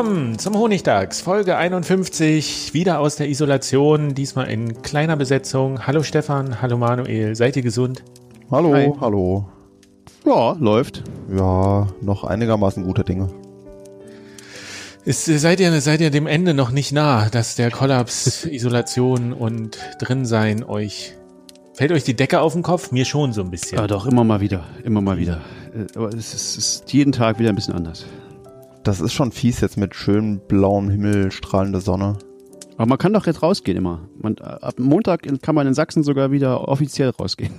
Willkommen zum Honigdachs, Folge 51, wieder aus der Isolation, diesmal in kleiner Besetzung. Hallo Stefan, hallo Manuel, seid ihr gesund? Hallo, Hi. hallo. Ja, läuft. Ja, noch einigermaßen gute Dinge. Ist, seid, ihr, seid ihr dem Ende noch nicht nah, dass der Kollaps, Isolation und Drinsein euch. Fällt euch die Decke auf den Kopf? Mir schon so ein bisschen. Ja, doch, immer mal wieder. Immer mal wieder. Äh, aber es ist, es ist jeden Tag wieder ein bisschen anders. Das ist schon fies jetzt mit schönem blauem Himmel, strahlender Sonne. Aber man kann doch jetzt rausgehen immer. Man, ab Montag kann man in Sachsen sogar wieder offiziell rausgehen.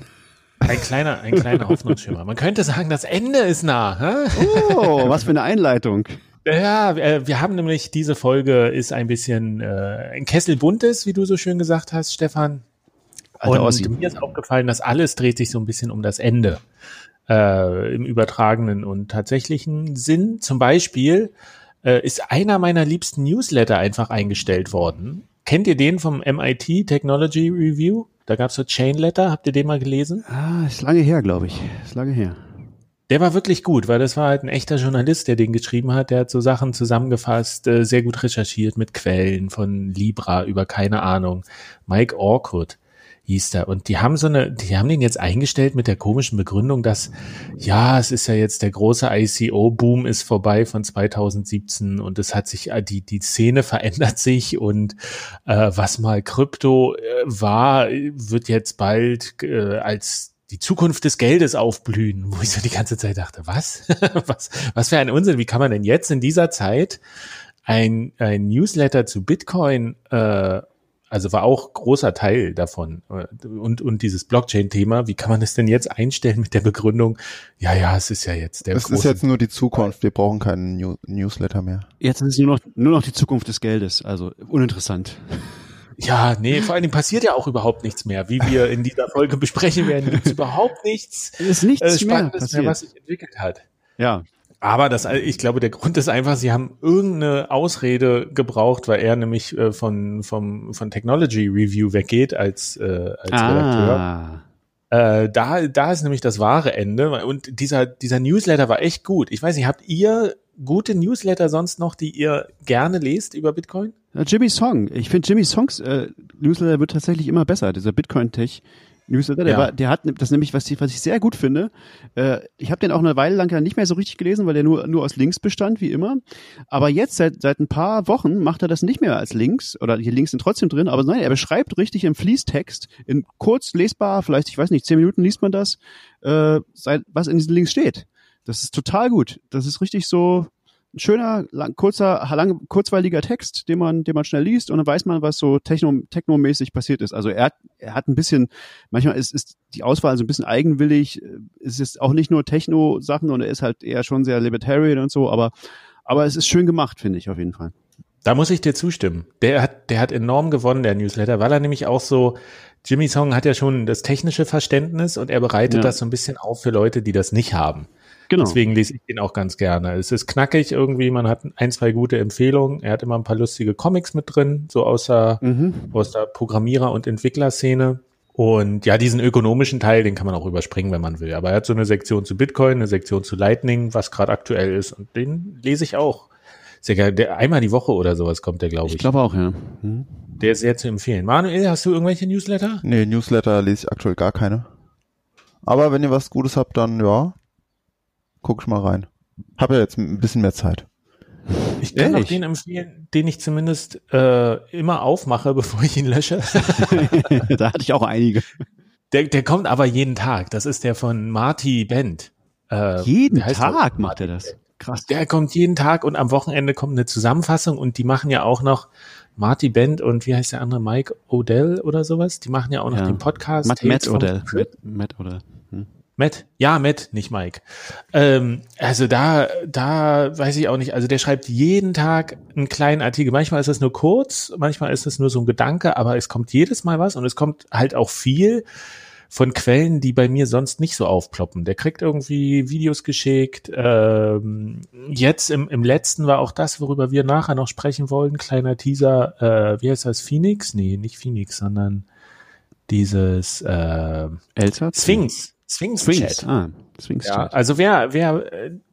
Ein kleiner, ein kleiner Hoffnungsschimmer. Man könnte sagen, das Ende ist nah. Hä? Oh, was für eine Einleitung. Ja, wir haben nämlich diese Folge ist ein bisschen äh, ein Kessel buntes, wie du so schön gesagt hast, Stefan. Alter und Ossi. mir ist aufgefallen, dass alles dreht sich so ein bisschen um das Ende äh, im übertragenen und tatsächlichen Sinn. Zum Beispiel äh, ist einer meiner liebsten Newsletter einfach eingestellt worden. Kennt ihr den vom MIT Technology Review? Da gab es so Chain Letter. Habt ihr den mal gelesen? Ah, ist lange her, glaube ich. Ist lange her. Der war wirklich gut, weil das war halt ein echter Journalist, der den geschrieben hat. Der hat so Sachen zusammengefasst, äh, sehr gut recherchiert mit Quellen von Libra über keine Ahnung. Mike Orkut hieß der. Und die haben so eine, die haben den jetzt eingestellt mit der komischen Begründung, dass ja, es ist ja jetzt der große ICO-Boom ist vorbei von 2017 und es hat sich, äh, die, die Szene verändert sich und äh, was mal Krypto äh, war, wird jetzt bald äh, als die Zukunft des Geldes aufblühen, wo ich so die ganze Zeit dachte, was? was, was für ein Unsinn, wie kann man denn jetzt in dieser Zeit ein, ein Newsletter zu Bitcoin äh, also war auch großer Teil davon. Und, und dieses Blockchain-Thema, wie kann man es denn jetzt einstellen mit der Begründung, ja, ja, es ist ja jetzt der Es ist jetzt nur die Zukunft, wir brauchen keinen New Newsletter mehr. Jetzt ist es nur noch, nur noch die Zukunft des Geldes, also uninteressant. Ja, nee, vor allen Dingen passiert ja auch überhaupt nichts mehr. Wie wir in dieser Folge besprechen werden, gibt es überhaupt nichts, es ist nichts äh, Spannendes mehr, mehr, was sich entwickelt hat. Ja, aber das, ich glaube, der Grund ist einfach, sie haben irgendeine Ausrede gebraucht, weil er nämlich äh, von, vom, von Technology Review weggeht als, äh, als ah. Redakteur. Äh, da, da ist nämlich das wahre Ende. Und dieser, dieser Newsletter war echt gut. Ich weiß nicht, habt ihr gute Newsletter sonst noch, die ihr gerne lest über Bitcoin? Jimmy Song. Ich finde Jimmy Songs äh, Newsletter wird tatsächlich immer besser. Dieser Bitcoin Tech Newsletter. Der, ja. war, der hat das nämlich, was ich, was ich sehr gut finde. Äh, ich habe den auch eine Weile lang ja nicht mehr so richtig gelesen, weil der nur, nur aus Links bestand, wie immer. Aber jetzt, seit, seit ein paar Wochen, macht er das nicht mehr als Links. Oder die Links sind trotzdem drin, aber nein, er beschreibt richtig im Fließtext, in kurz lesbar, vielleicht, ich weiß nicht, zehn Minuten liest man das, äh, was in diesen Links steht. Das ist total gut. Das ist richtig so, ein schöner, lang, kurzer, lang, kurzweiliger Text, den man, den man schnell liest und dann weiß man, was so techno, technomäßig passiert ist. Also er hat, er hat ein bisschen, manchmal ist, ist die Auswahl so ein bisschen eigenwillig. Es ist auch nicht nur Techno-Sachen und er ist halt eher schon sehr libertarian und so, aber, aber es ist schön gemacht, finde ich auf jeden Fall. Da muss ich dir zustimmen. Der hat, der hat enorm gewonnen, der Newsletter, weil er nämlich auch so, Jimmy Song hat ja schon das technische Verständnis und er bereitet ja. das so ein bisschen auf für Leute, die das nicht haben. Genau. Deswegen lese ich den auch ganz gerne. Es ist knackig irgendwie, man hat ein, zwei gute Empfehlungen. Er hat immer ein paar lustige Comics mit drin, so aus der, mhm. aus der Programmierer- und Entwicklerszene. Und ja, diesen ökonomischen Teil, den kann man auch überspringen, wenn man will. Aber er hat so eine Sektion zu Bitcoin, eine Sektion zu Lightning, was gerade aktuell ist. Und den lese ich auch Sehr geil. Der, einmal die Woche oder sowas kommt der, glaube ich. Ich glaube auch, ja. Hm. Der ist sehr zu empfehlen. Manuel, hast du irgendwelche Newsletter? Nee, Newsletter lese ich aktuell gar keine. Aber wenn ihr was Gutes habt, dann ja, guck ich mal rein. Hab ja jetzt ein bisschen mehr Zeit. Ich kann auch den empfehlen, den ich zumindest äh, immer aufmache, bevor ich ihn lösche. da hatte ich auch einige. Der, der kommt aber jeden Tag. Das ist der von Marty Bent. Äh, jeden Tag macht er das. Krass. Der kommt jeden Tag und am Wochenende kommt eine Zusammenfassung und die machen ja auch noch Marty Bent und wie heißt der andere Mike Odell oder sowas? Die machen ja auch noch ja. den Podcast. Matt, Matt Odell. Matt, Matt Odell. Matt, ja, Matt, nicht Mike. Ähm, also da, da weiß ich auch nicht. Also der schreibt jeden Tag einen kleinen Artikel. Manchmal ist es nur kurz, manchmal ist es nur so ein Gedanke, aber es kommt jedes Mal was und es kommt halt auch viel von Quellen, die bei mir sonst nicht so aufploppen. Der kriegt irgendwie Videos geschickt. Ähm, jetzt im, im letzten war auch das, worüber wir nachher noch sprechen wollen. Kleiner Teaser. Äh, wie heißt das? Phoenix? Nee, nicht Phoenix, sondern dieses äh, Elsatz? Sphinx. Sphinx, Sphinx. Chat. Ah, Sphinx ja, also wer, wer,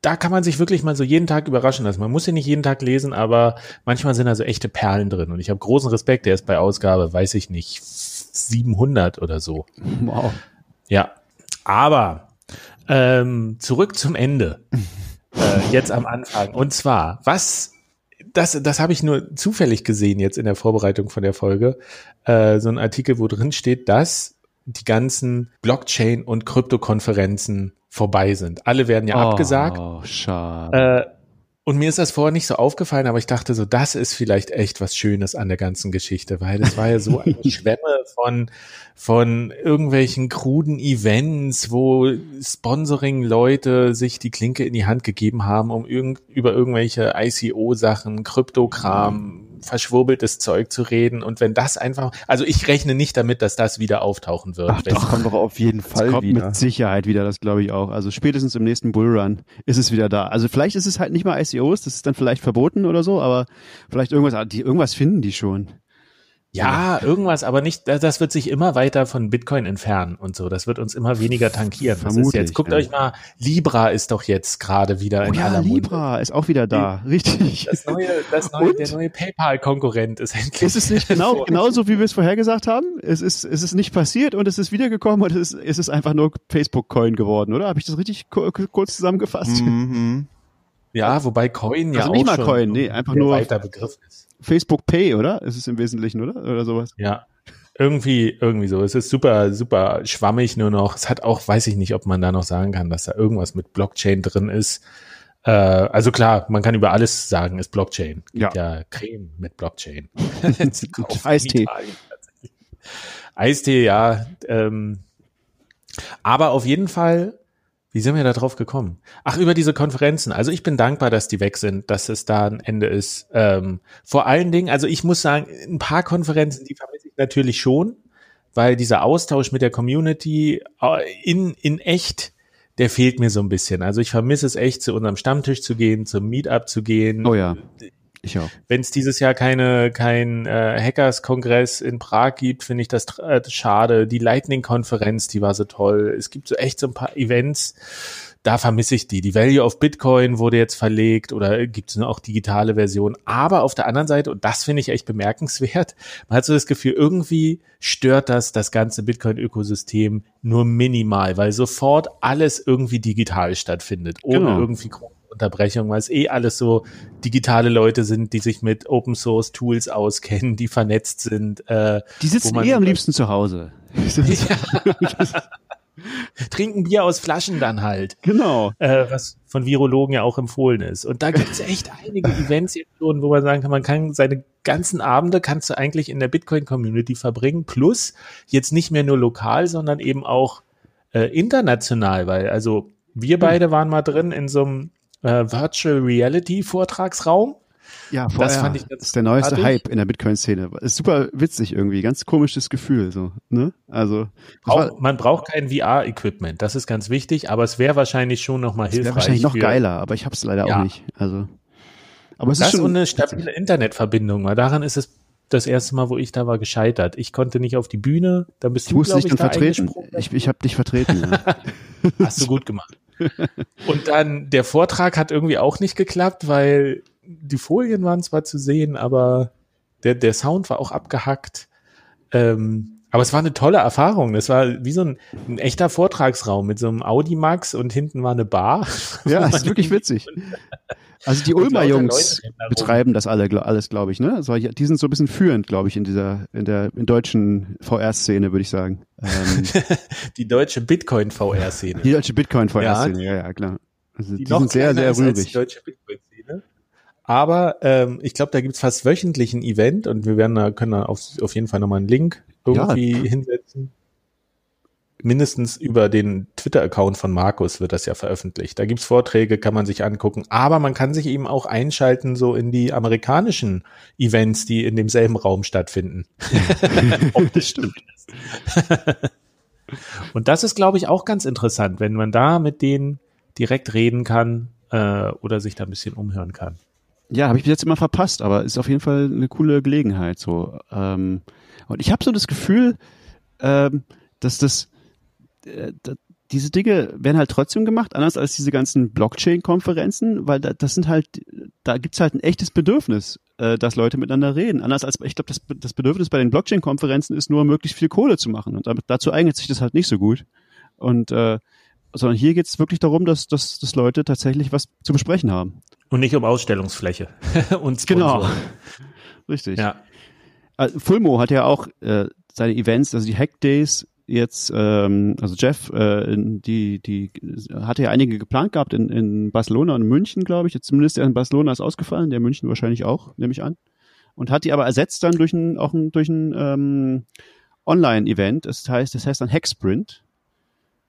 da kann man sich wirklich mal so jeden Tag überraschen lassen. Man muss ja nicht jeden Tag lesen, aber manchmal sind da so echte Perlen drin. Und ich habe großen Respekt. Der ist bei Ausgabe, weiß ich nicht, 700 oder so. Wow. Ja, aber ähm, zurück zum Ende. äh, jetzt am Anfang. Und zwar, was das, das habe ich nur zufällig gesehen jetzt in der Vorbereitung von der Folge. Äh, so ein Artikel, wo drin steht, dass die ganzen Blockchain- und Kryptokonferenzen vorbei sind. Alle werden ja oh, abgesagt. Schade. Äh, und mir ist das vorher nicht so aufgefallen, aber ich dachte so, das ist vielleicht echt was Schönes an der ganzen Geschichte, weil es war ja so eine Schwemme von, von irgendwelchen kruden Events, wo Sponsoring-Leute sich die Klinke in die Hand gegeben haben, um irgend, über irgendwelche ICO-Sachen, Kryptokram, verschwurbeltes Zeug zu reden. Und wenn das einfach, also ich rechne nicht damit, dass das wieder auftauchen wird. Ach, das kommt doch auf jeden Fall das kommt wieder. mit Sicherheit wieder, das glaube ich auch. Also spätestens im nächsten Bullrun ist es wieder da. Also vielleicht ist es halt nicht mal ICOs, das ist dann vielleicht verboten oder so, aber vielleicht irgendwas, die, irgendwas finden die schon. Ja, irgendwas, aber nicht, das wird sich immer weiter von Bitcoin entfernen und so. Das wird uns immer weniger tankieren. Das ist jetzt, guckt ja. euch mal, Libra ist doch jetzt gerade wieder in oh, ja, Libra Munde. ist auch wieder da, richtig. Das neue, das neue, der neue PayPal-Konkurrent ist endlich. Ist es nicht genau, genauso wie wir es vorhergesagt haben? Es ist, es ist nicht passiert und es ist wiedergekommen und es ist, es ist einfach nur Facebook-Coin geworden, oder? Habe ich das richtig kurz zusammengefasst? Mhm. Ja, wobei Coin ja also nicht mal Coin, nee, einfach nur weiter Begriff ist. Facebook Pay, oder? Ist es im Wesentlichen, oder? Oder sowas? Ja. Irgendwie, irgendwie so. Es ist super, super schwammig nur noch. Es hat auch, weiß ich nicht, ob man da noch sagen kann, dass da irgendwas mit Blockchain drin ist. Äh, also klar, man kann über alles sagen, ist Blockchain. Ja. ja Creme mit Blockchain. Eistee. Eistee, ja. Ähm, aber auf jeden Fall wie sind wir da drauf gekommen? Ach, über diese Konferenzen. Also ich bin dankbar, dass die weg sind, dass es da ein Ende ist. Ähm, vor allen Dingen, also ich muss sagen, ein paar Konferenzen, die vermisse ich natürlich schon, weil dieser Austausch mit der Community äh, in, in echt, der fehlt mir so ein bisschen. Also ich vermisse es echt, zu unserem Stammtisch zu gehen, zum Meetup zu gehen. Oh ja. Ich auch. Wenn es dieses Jahr keine kein äh, Hackers-Kongress in Prag gibt, finde ich das äh, schade. Die Lightning-Konferenz, die war so toll. Es gibt so echt so ein paar Events, da vermisse ich die. Die Value of Bitcoin wurde jetzt verlegt oder gibt es auch digitale Version. Aber auf der anderen Seite, und das finde ich echt bemerkenswert, man hat so das Gefühl, irgendwie stört das das ganze Bitcoin-Ökosystem nur minimal, weil sofort alles irgendwie digital stattfindet, ohne genau. irgendwie Unterbrechung, weil es eh alles so digitale Leute sind, die sich mit Open Source Tools auskennen, die vernetzt sind. Äh, die sitzen eh am liebsten zu Hause. Trinken Bier aus Flaschen dann halt. Genau. Äh, was von Virologen ja auch empfohlen ist. Und da gibt es echt einige Events jetzt schon, wo man sagen kann, man kann seine ganzen Abende kannst du eigentlich in der Bitcoin-Community verbringen. Plus jetzt nicht mehr nur lokal, sondern eben auch äh, international, weil also wir beide waren mal drin in so einem äh, Virtual Reality Vortragsraum. Ja, VR, das fand ich das ist der neueste artig. Hype in der Bitcoin-Szene. Ist super witzig irgendwie, ganz komisches Gefühl so. Ne? Also Brauch, man braucht kein VR-Equipment, das ist ganz wichtig, aber es wäre wahrscheinlich schon noch mal hilfreich. Wäre wahrscheinlich noch für, geiler, aber ich habe es leider ja. auch nicht. Also, aber es das ist schon eine stabile Internetverbindung, weil daran ist es das erste Mal, wo ich da war, gescheitert. Ich konnte nicht auf die Bühne, da bist du, glaube ich, da vertreten. Ich, ich habe dich vertreten. Ja. Hast du gut gemacht. Und dann der Vortrag hat irgendwie auch nicht geklappt, weil die Folien waren zwar zu sehen, aber der, der Sound war auch abgehackt. Ähm, aber es war eine tolle Erfahrung. Es war wie so ein, ein echter Vortragsraum mit so einem Audi Max und hinten war eine Bar. Ja, ist wirklich witzig. Also die Ulmer Jungs betreiben das alle, alles, glaube ich, ne? Also die sind so ein bisschen führend, glaube ich, in dieser, in der in deutschen VR-Szene, würde ich sagen. Ähm, die deutsche Bitcoin-VR-Szene. Die deutsche Bitcoin-VR-Szene, ja. ja, ja, klar. Also die, die sind sehr, sehr rührig. Die deutsche Bitcoin-Szene. Aber ähm, ich glaube, da gibt's fast wöchentlich ein Event und wir werden da, können da auf, auf jeden Fall nochmal einen Link irgendwie ja. hinsetzen. Mindestens über den Twitter-Account von Markus wird das ja veröffentlicht. Da gibt's Vorträge, kann man sich angucken. Aber man kann sich eben auch einschalten, so in die amerikanischen Events, die in demselben Raum stattfinden. das stimmt. Und das ist, glaube ich, auch ganz interessant, wenn man da mit denen direkt reden kann äh, oder sich da ein bisschen umhören kann. Ja, habe ich bis jetzt immer verpasst, aber ist auf jeden Fall eine coole Gelegenheit. So, ähm, und ich habe so das Gefühl, ähm, dass das, äh, diese Dinge werden halt trotzdem gemacht, anders als diese ganzen Blockchain-Konferenzen, weil da, das sind halt, da gibt's halt ein echtes Bedürfnis, äh, dass Leute miteinander reden. Anders als, ich glaube, das, das Bedürfnis bei den Blockchain-Konferenzen ist nur, möglichst viel Kohle zu machen. Und dazu eignet sich das halt nicht so gut. Und äh, sondern hier geht's wirklich darum, dass, dass, dass Leute tatsächlich was zu besprechen haben. Und nicht um Ausstellungsfläche und. Genau. Richtig. Ja. Also Fulmo hat ja auch äh, seine Events, also die Hack Days jetzt, ähm, also Jeff, äh, die, die hatte ja einige geplant gehabt in, in Barcelona und München, glaube ich. Jetzt zumindest der in Barcelona ist ausgefallen, der München wahrscheinlich auch, nehme ich an. Und hat die aber ersetzt dann durch ein, auch ein, durch ein ähm, Online-Event. Das heißt, das heißt dann Hacksprint.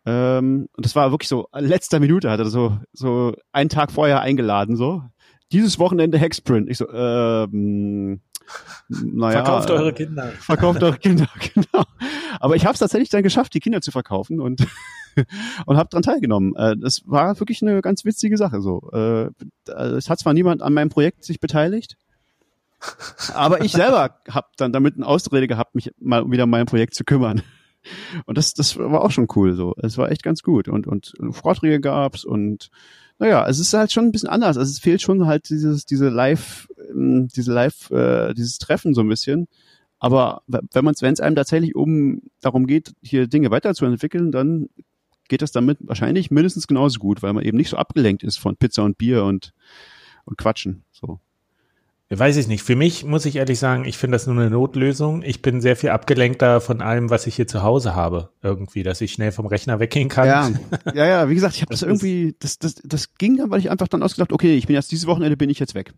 Ähm, und das war wirklich so, letzter Minute hat er so, so einen Tag vorher eingeladen, so. Dieses Wochenende Hacksprint. Ich so, ähm, naja, verkauft eure Kinder. Verkauft eure Kinder, genau. Aber ich habe es tatsächlich dann geschafft, die Kinder zu verkaufen und und habe dran teilgenommen. Äh, das war wirklich eine ganz witzige Sache. So, äh, es hat zwar niemand an meinem Projekt sich beteiligt, aber ich selber habe dann damit eine Ausrede gehabt, mich mal wieder um mein Projekt zu kümmern. Und das, das war auch schon cool. So, es war echt ganz gut und und Vorträge gab's und naja, es ist halt schon ein bisschen anders. Also es fehlt schon halt dieses, diese Live, diese Live, äh, dieses Treffen so ein bisschen. Aber wenn man wenn es einem tatsächlich um darum geht, hier Dinge weiterzuentwickeln, dann geht das damit wahrscheinlich mindestens genauso gut, weil man eben nicht so abgelenkt ist von Pizza und Bier und und Quatschen. So. Weiß ich nicht. Für mich muss ich ehrlich sagen, ich finde das nur eine Notlösung. Ich bin sehr viel abgelenkter von allem, was ich hier zu Hause habe. Irgendwie, dass ich schnell vom Rechner weggehen kann. Ja, ja, ja wie gesagt, ich habe das, das irgendwie, das, das, das ging dann, weil ich einfach dann ausgedacht, okay, ich bin jetzt dieses Wochenende bin ich jetzt weg.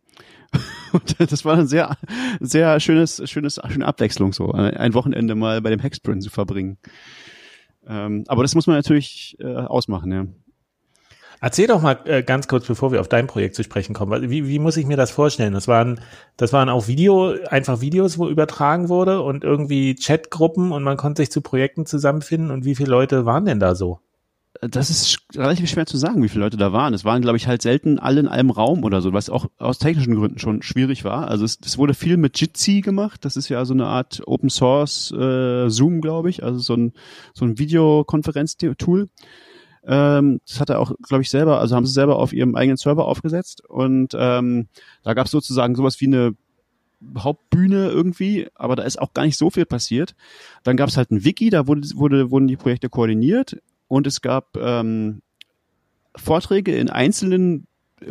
Und das war ein sehr, sehr schönes, schönes, schöne Abwechslung, so ein Wochenende mal bei dem Hexprint zu verbringen. Ähm, aber das muss man natürlich äh, ausmachen, ja. Erzähl doch mal äh, ganz kurz, bevor wir auf dein Projekt zu sprechen kommen. Wie, wie muss ich mir das vorstellen? Das waren, das waren auch Video, einfach Videos, wo übertragen wurde und irgendwie Chatgruppen und man konnte sich zu Projekten zusammenfinden. Und wie viele Leute waren denn da so? Das ist relativ schwer zu sagen, wie viele Leute da waren. Es waren, glaube ich, halt selten alle in einem Raum oder so, was auch aus technischen Gründen schon schwierig war. Also es, es wurde viel mit Jitsi gemacht. Das ist ja so eine Art Open Source äh, Zoom, glaube ich, also so ein so ein Videokonferenz-Tool. Ähm, das hat er auch, glaube ich, selber, also haben sie selber auf ihrem eigenen Server aufgesetzt und ähm, da gab es sozusagen sowas wie eine Hauptbühne irgendwie, aber da ist auch gar nicht so viel passiert. Dann gab es halt ein Wiki, da wurde, wurde, wurden die Projekte koordiniert und es gab ähm, Vorträge in einzelnen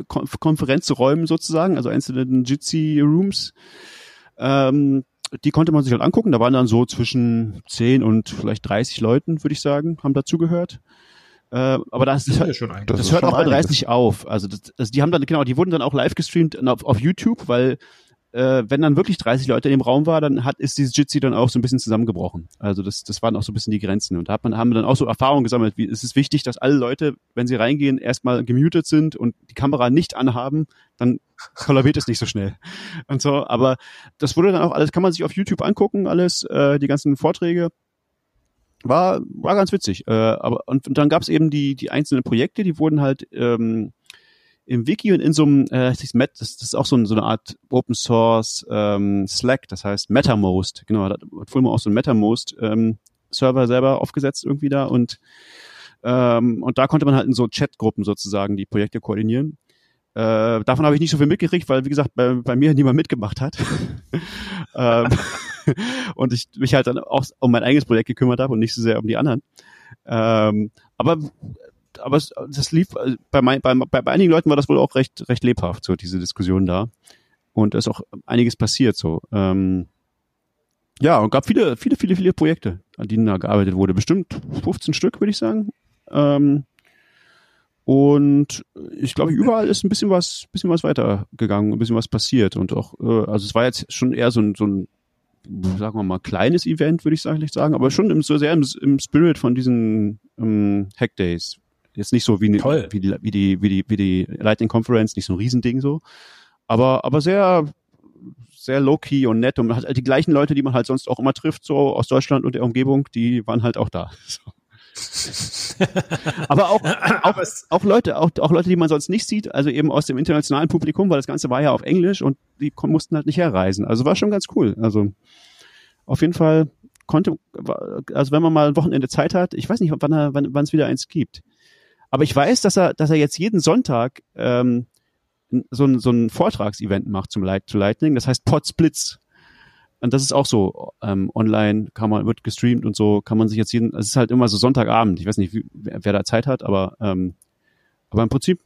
Kon Konferenzräumen sozusagen, also einzelnen Jitsi-Rooms. Ähm, die konnte man sich halt angucken. Da waren dann so zwischen 10 und vielleicht 30 Leuten, würde ich sagen, haben dazugehört. Äh, aber das, das, hört, schon das, das hört auch bei 30 auf. Also, das, also die haben dann, genau, die wurden dann auch live gestreamt auf, auf YouTube, weil äh, wenn dann wirklich 30 Leute in dem Raum war, dann hat ist dieses Jitsi dann auch so ein bisschen zusammengebrochen. Also das, das waren auch so ein bisschen die Grenzen. Und da hat man, haben wir dann auch so Erfahrungen gesammelt, wie es ist wichtig, dass alle Leute, wenn sie reingehen, erstmal gemutet sind und die Kamera nicht anhaben, dann kollabiert es nicht so schnell. Und so, aber das wurde dann auch alles, kann man sich auf YouTube angucken, alles, äh, die ganzen Vorträge war war ganz witzig. Äh, aber und, und dann gab es eben die die einzelnen Projekte, die wurden halt ähm, im Wiki und in so einem äh, das, das ist auch so, ein, so eine Art Open Source ähm, Slack, das heißt MetaMost. Genau, da hat Fulmo auch so ein MetaMost ähm, Server selber aufgesetzt irgendwie da und ähm, und da konnte man halt in so Chatgruppen sozusagen die Projekte koordinieren. Äh, davon habe ich nicht so viel mitgekriegt, weil, wie gesagt, bei, bei mir niemand mitgemacht hat. ähm, und ich mich halt dann auch um mein eigenes Projekt gekümmert habe und nicht so sehr um die anderen. Ähm, aber aber es, das lief äh, bei, mein, bei, bei, bei einigen Leuten war das wohl auch recht recht lebhaft so diese Diskussion da und es ist auch einiges passiert so. Ähm, ja, und gab viele, viele, viele, viele Projekte, an denen da gearbeitet wurde. Bestimmt 15 Stück, würde ich sagen. Ähm, und ich glaube, überall ist ein bisschen was, bisschen was weitergegangen, ein bisschen was passiert. Und auch, äh, also es war jetzt schon eher so ein, so ein sagen wir mal, kleines Event, würde ich sagen, aber schon im, so sehr im, im Spirit von diesen ähm, Hack Days. Jetzt nicht so wie, Toll. wie, die, wie, die, wie, die, wie die Lightning Conference, nicht so ein Riesending so, aber, aber sehr, sehr low-key und nett und man hat halt die gleichen Leute, die man halt sonst auch immer trifft, so aus Deutschland und der Umgebung, die waren halt auch da. So. Aber auch, auch, auch Leute, auch, auch Leute, die man sonst nicht sieht, also eben aus dem internationalen Publikum, weil das Ganze war ja auf Englisch und die mussten halt nicht herreisen. Also war schon ganz cool. Also auf jeden Fall konnte, also wenn man mal ein Wochenende Zeit hat, ich weiß nicht, wann er, wann, wann es wieder eins gibt. Aber ich weiß, dass er, dass er jetzt jeden Sonntag ähm, so ein, so ein Vortragsevent macht zum Light, zu Lightning, das heißt Podsplits. Und das ist auch so ähm, online, kann man, wird gestreamt und so, kann man sich jetzt jeden, es ist halt immer so Sonntagabend, ich weiß nicht, wie, wer, wer da Zeit hat, aber, ähm, aber im Prinzip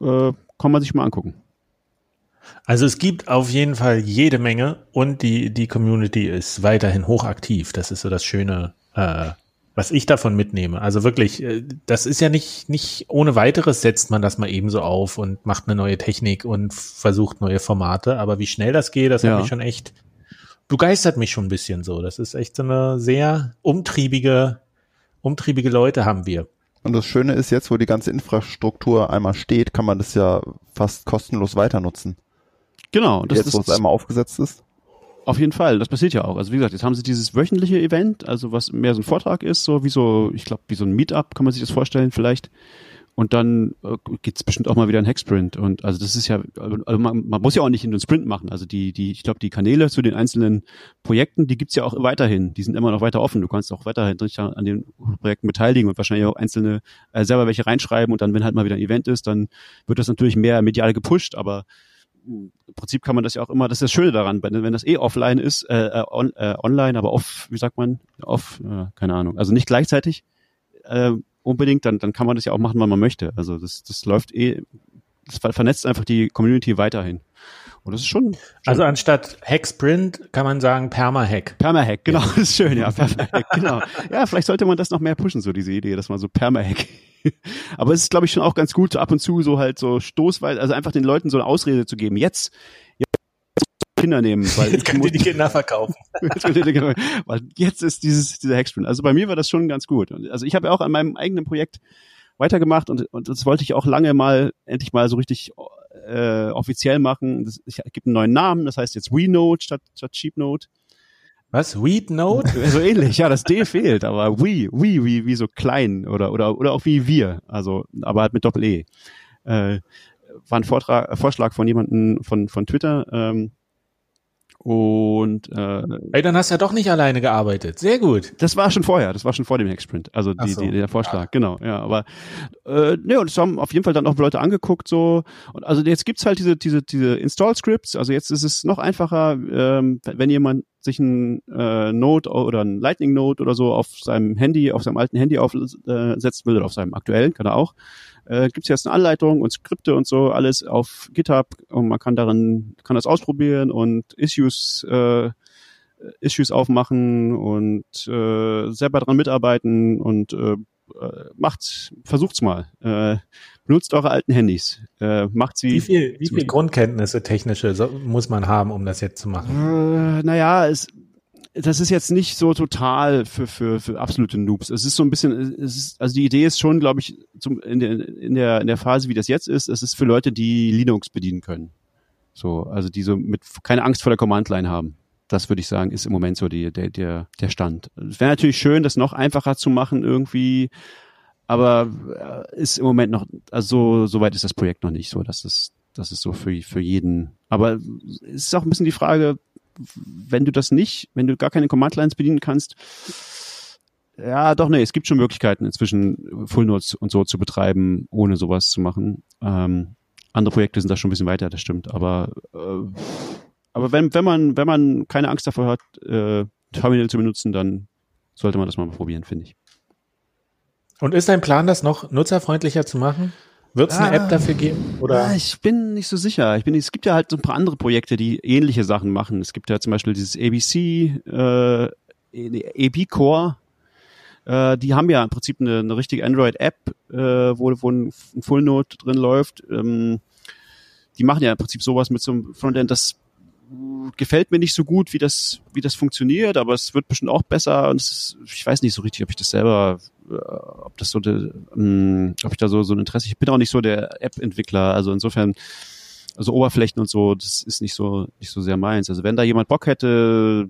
äh, kann man sich mal angucken. Also es gibt auf jeden Fall jede Menge und die, die Community ist weiterhin hochaktiv. Das ist so das Schöne äh, was ich davon mitnehme. Also wirklich, äh, das ist ja nicht, nicht ohne weiteres setzt man das mal ebenso auf und macht eine neue Technik und versucht neue Formate. Aber wie schnell das geht, das ja. hat mich schon echt, begeistert mich schon ein bisschen so. Das ist echt so eine sehr umtriebige, umtriebige Leute haben wir. Und das Schöne ist jetzt, wo die ganze Infrastruktur einmal steht, kann man das ja fast kostenlos weiter nutzen. Genau. Das jetzt, wo es einmal aufgesetzt ist. Auf jeden Fall, das passiert ja auch. Also wie gesagt, jetzt haben sie dieses wöchentliche Event, also was mehr so ein Vortrag ist, so wie so, ich glaube, wie so ein Meetup, kann man sich das vorstellen vielleicht. Und dann äh, gibt's bestimmt auch mal wieder ein Hacksprint. Und also das ist ja, also man, man muss ja auch nicht in den Sprint machen. Also die, die, ich glaube, die Kanäle zu den einzelnen Projekten, die gibt's ja auch weiterhin. Die sind immer noch weiter offen. Du kannst auch weiterhin an den Projekten beteiligen und wahrscheinlich auch einzelne äh, selber welche reinschreiben. Und dann, wenn halt mal wieder ein Event ist, dann wird das natürlich mehr medial gepusht, aber im Prinzip kann man das ja auch immer, das ist das Schöne daran, wenn das eh offline ist, äh, äh, on, äh, online, aber off, wie sagt man, off, äh, keine Ahnung, also nicht gleichzeitig äh, unbedingt, dann, dann kann man das ja auch machen, wann man möchte. Also das, das läuft eh, das vernetzt einfach die Community weiterhin. Und das ist schon, schon Also anstatt Hacksprint kann man sagen Perma-Hack. Perma-Hack, genau, das ist schön, ja. Perma-Hack, genau. Ja, vielleicht sollte man das noch mehr pushen, so diese Idee, dass man so Perma-Hack Aber es ist, glaube ich, schon auch ganz gut, ab und zu so halt so stoßweise, also einfach den Leuten so eine Ausrede zu geben. Jetzt, jetzt Kinder nehmen, weil jetzt könnt ihr die Kinder verkaufen. weil jetzt ist dieses dieser Hacksprint. Also bei mir war das schon ganz gut. Also ich habe ja auch an meinem eigenen Projekt weitergemacht und, und das wollte ich auch lange mal endlich mal so richtig äh, offiziell machen. Das, ich gibt einen neuen Namen, das heißt jetzt WeNode statt, statt CheapNode. Was? Weed Note? so ähnlich, ja, das D fehlt, aber we, we, wie, wie so klein oder, oder, oder auch wie wir, also, aber halt mit Doppel-E. Äh, war ein Vortrag, Vorschlag von jemandem von, von Twitter, ähm, und äh, Ey, dann hast du ja doch nicht alleine gearbeitet. Sehr gut. Das war schon vorher, das war schon vor dem Hacksprint. Also die, so. die, der Vorschlag, ja. genau, ja. Aber äh, ne, und es haben auf jeden Fall dann auch Leute angeguckt, so. Und also jetzt gibt's halt diese, diese, diese Install-Scripts, also jetzt ist es noch einfacher, ähm, wenn jemand sich ein äh, Node oder ein Lightning Node oder so auf seinem Handy, auf seinem alten Handy aufsetzen äh, will oder auf seinem aktuellen, kann er auch, äh, gibt es jetzt eine Anleitung und Skripte und so, alles auf GitHub und man kann darin, kann das ausprobieren und Issues, äh, Issues aufmachen und äh, selber dran mitarbeiten und äh, macht, versucht's mal. Äh, benutzt eure alten Handys. Äh, macht sie. Wie viel, wie viel Grundkenntnisse technische so, muss man haben, um das jetzt zu machen? Äh, naja, es, das ist jetzt nicht so total für, für, für absolute Noobs. Es ist so ein bisschen, es ist, also die Idee ist schon, glaube ich, zum, in, der, in, der, in der Phase, wie das jetzt ist, es ist für Leute, die Linux bedienen können. So, also die so mit keine Angst vor der Command-Line haben. Das würde ich sagen, ist im Moment so die, der, der, der Stand. Es wäre natürlich schön, das noch einfacher zu machen irgendwie, aber äh, ist im Moment noch, also so, weit ist das Projekt noch nicht so, dass es, das ist so für, für jeden. Aber es ist auch ein bisschen die Frage, wenn du das nicht, wenn du gar keine Command-Lines bedienen kannst, ja, doch, nee, es gibt schon Möglichkeiten inzwischen Full Notes und so zu betreiben, ohne sowas zu machen. Ähm, Andere Projekte sind da schon ein bisschen weiter, das stimmt. Aber, äh, aber wenn, wenn man, wenn man keine Angst davor hat, äh, Terminal zu benutzen, dann sollte man das mal probieren, finde ich. Und ist dein Plan, das noch nutzerfreundlicher zu machen? Wird es eine App dafür geben? Oder? Ah, ich bin nicht so sicher. Ich bin, es gibt ja halt so ein paar andere Projekte, die ähnliche Sachen machen. Es gibt ja zum Beispiel dieses ABC, äh, AB Core. Äh, die haben ja im Prinzip eine, eine richtige Android-App, äh, wo, wo ein Full Node drin läuft. Ähm, die machen ja im Prinzip sowas mit so einem Frontend, das gefällt mir nicht so gut, wie das, wie das funktioniert, aber es wird bestimmt auch besser. Und ist, ich weiß nicht so richtig, ob ich das selber, äh, ob das so, de, ähm, ob ich da so, so ein Interesse. Ich bin auch nicht so der App-Entwickler. Also insofern, also Oberflächen und so, das ist nicht so, nicht so sehr meins. Also wenn da jemand Bock hätte,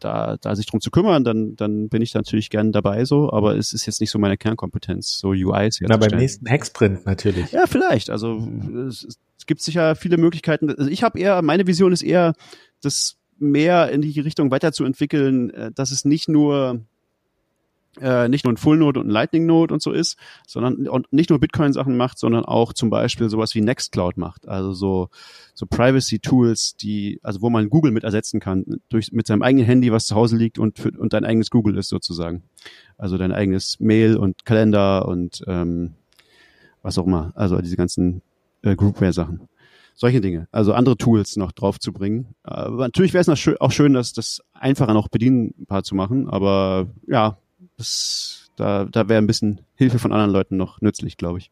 da, da sich drum zu kümmern, dann, dann bin ich natürlich gern dabei so, aber es ist jetzt nicht so meine Kernkompetenz, so UIs. Na, beim nächsten Hexprint natürlich. Ja, vielleicht. Also es, es gibt sicher viele Möglichkeiten. Also ich habe eher, meine Vision ist eher, das mehr in die Richtung weiterzuentwickeln, äh, dass es nicht nur äh, nicht nur ein Full Node und ein Lightning Node und so ist, sondern und nicht nur Bitcoin Sachen macht, sondern auch zum Beispiel sowas wie Nextcloud macht. Also so so Privacy Tools, die also wo man Google mit ersetzen kann durch mit seinem eigenen Handy, was zu Hause liegt und für, und dein eigenes Google ist sozusagen. Also dein eigenes Mail und Kalender und ähm, was auch immer. Also diese ganzen äh, Groupware-Sachen. Solche Dinge. Also andere Tools noch drauf zu bringen. Aber natürlich wäre es auch schön, dass das einfacher noch bedienbar zu machen. Aber ja, das, da, da wäre ein bisschen Hilfe von anderen Leuten noch nützlich, glaube ich.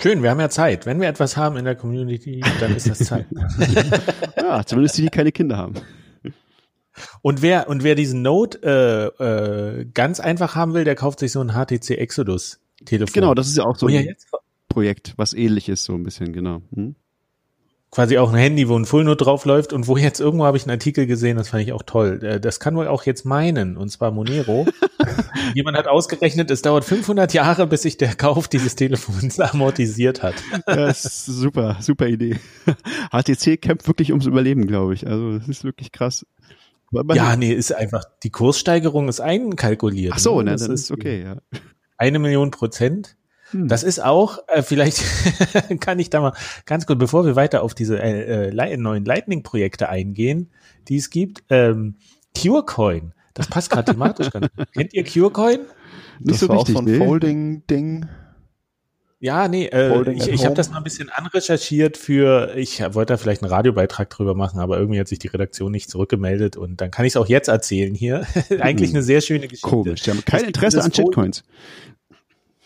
Schön, wir haben ja Zeit. Wenn wir etwas haben in der Community, dann ist das Zeit. ja, zumindest die, die keine Kinder haben. Und wer, und wer diesen Note äh, äh, ganz einfach haben will, der kauft sich so ein HTC Exodus Telefon. Genau, das ist ja auch so. Oh, ja, jetzt Projekt, was ähnlich ist, so ein bisschen, genau. Hm? Quasi auch ein Handy, wo ein Fullnote draufläuft und wo jetzt irgendwo habe ich einen Artikel gesehen, das fand ich auch toll. Äh, das kann wohl auch jetzt meinen, und zwar Monero. Jemand hat ausgerechnet, es dauert 500 Jahre, bis sich der Kauf dieses Telefons amortisiert hat. das ist super, super Idee. HTC kämpft wirklich ums Überleben, glaube ich. Also, das ist wirklich krass. Ja, nee, ist einfach, die Kurssteigerung ist einkalkuliert. Ach so, ne, das, das ist okay, ja. Eine Million Prozent. Hm. Das ist auch, äh, vielleicht kann ich da mal ganz kurz, bevor wir weiter auf diese äh, äh, neuen Lightning-Projekte eingehen, die es gibt, ähm, CureCoin, das passt gerade thematisch ganz gut. Kennt ihr CureCoin? Nicht das so war richtig, auch so ein nee. Folding-Ding. Ja, nee, äh, ich, ich habe das mal ein bisschen anrecherchiert für, ich wollte da vielleicht einen Radiobeitrag drüber machen, aber irgendwie hat sich die Redaktion nicht zurückgemeldet und dann kann ich es auch jetzt erzählen hier. Eigentlich eine sehr schöne Geschichte. Komisch, die haben kein Interesse an Shitcoins.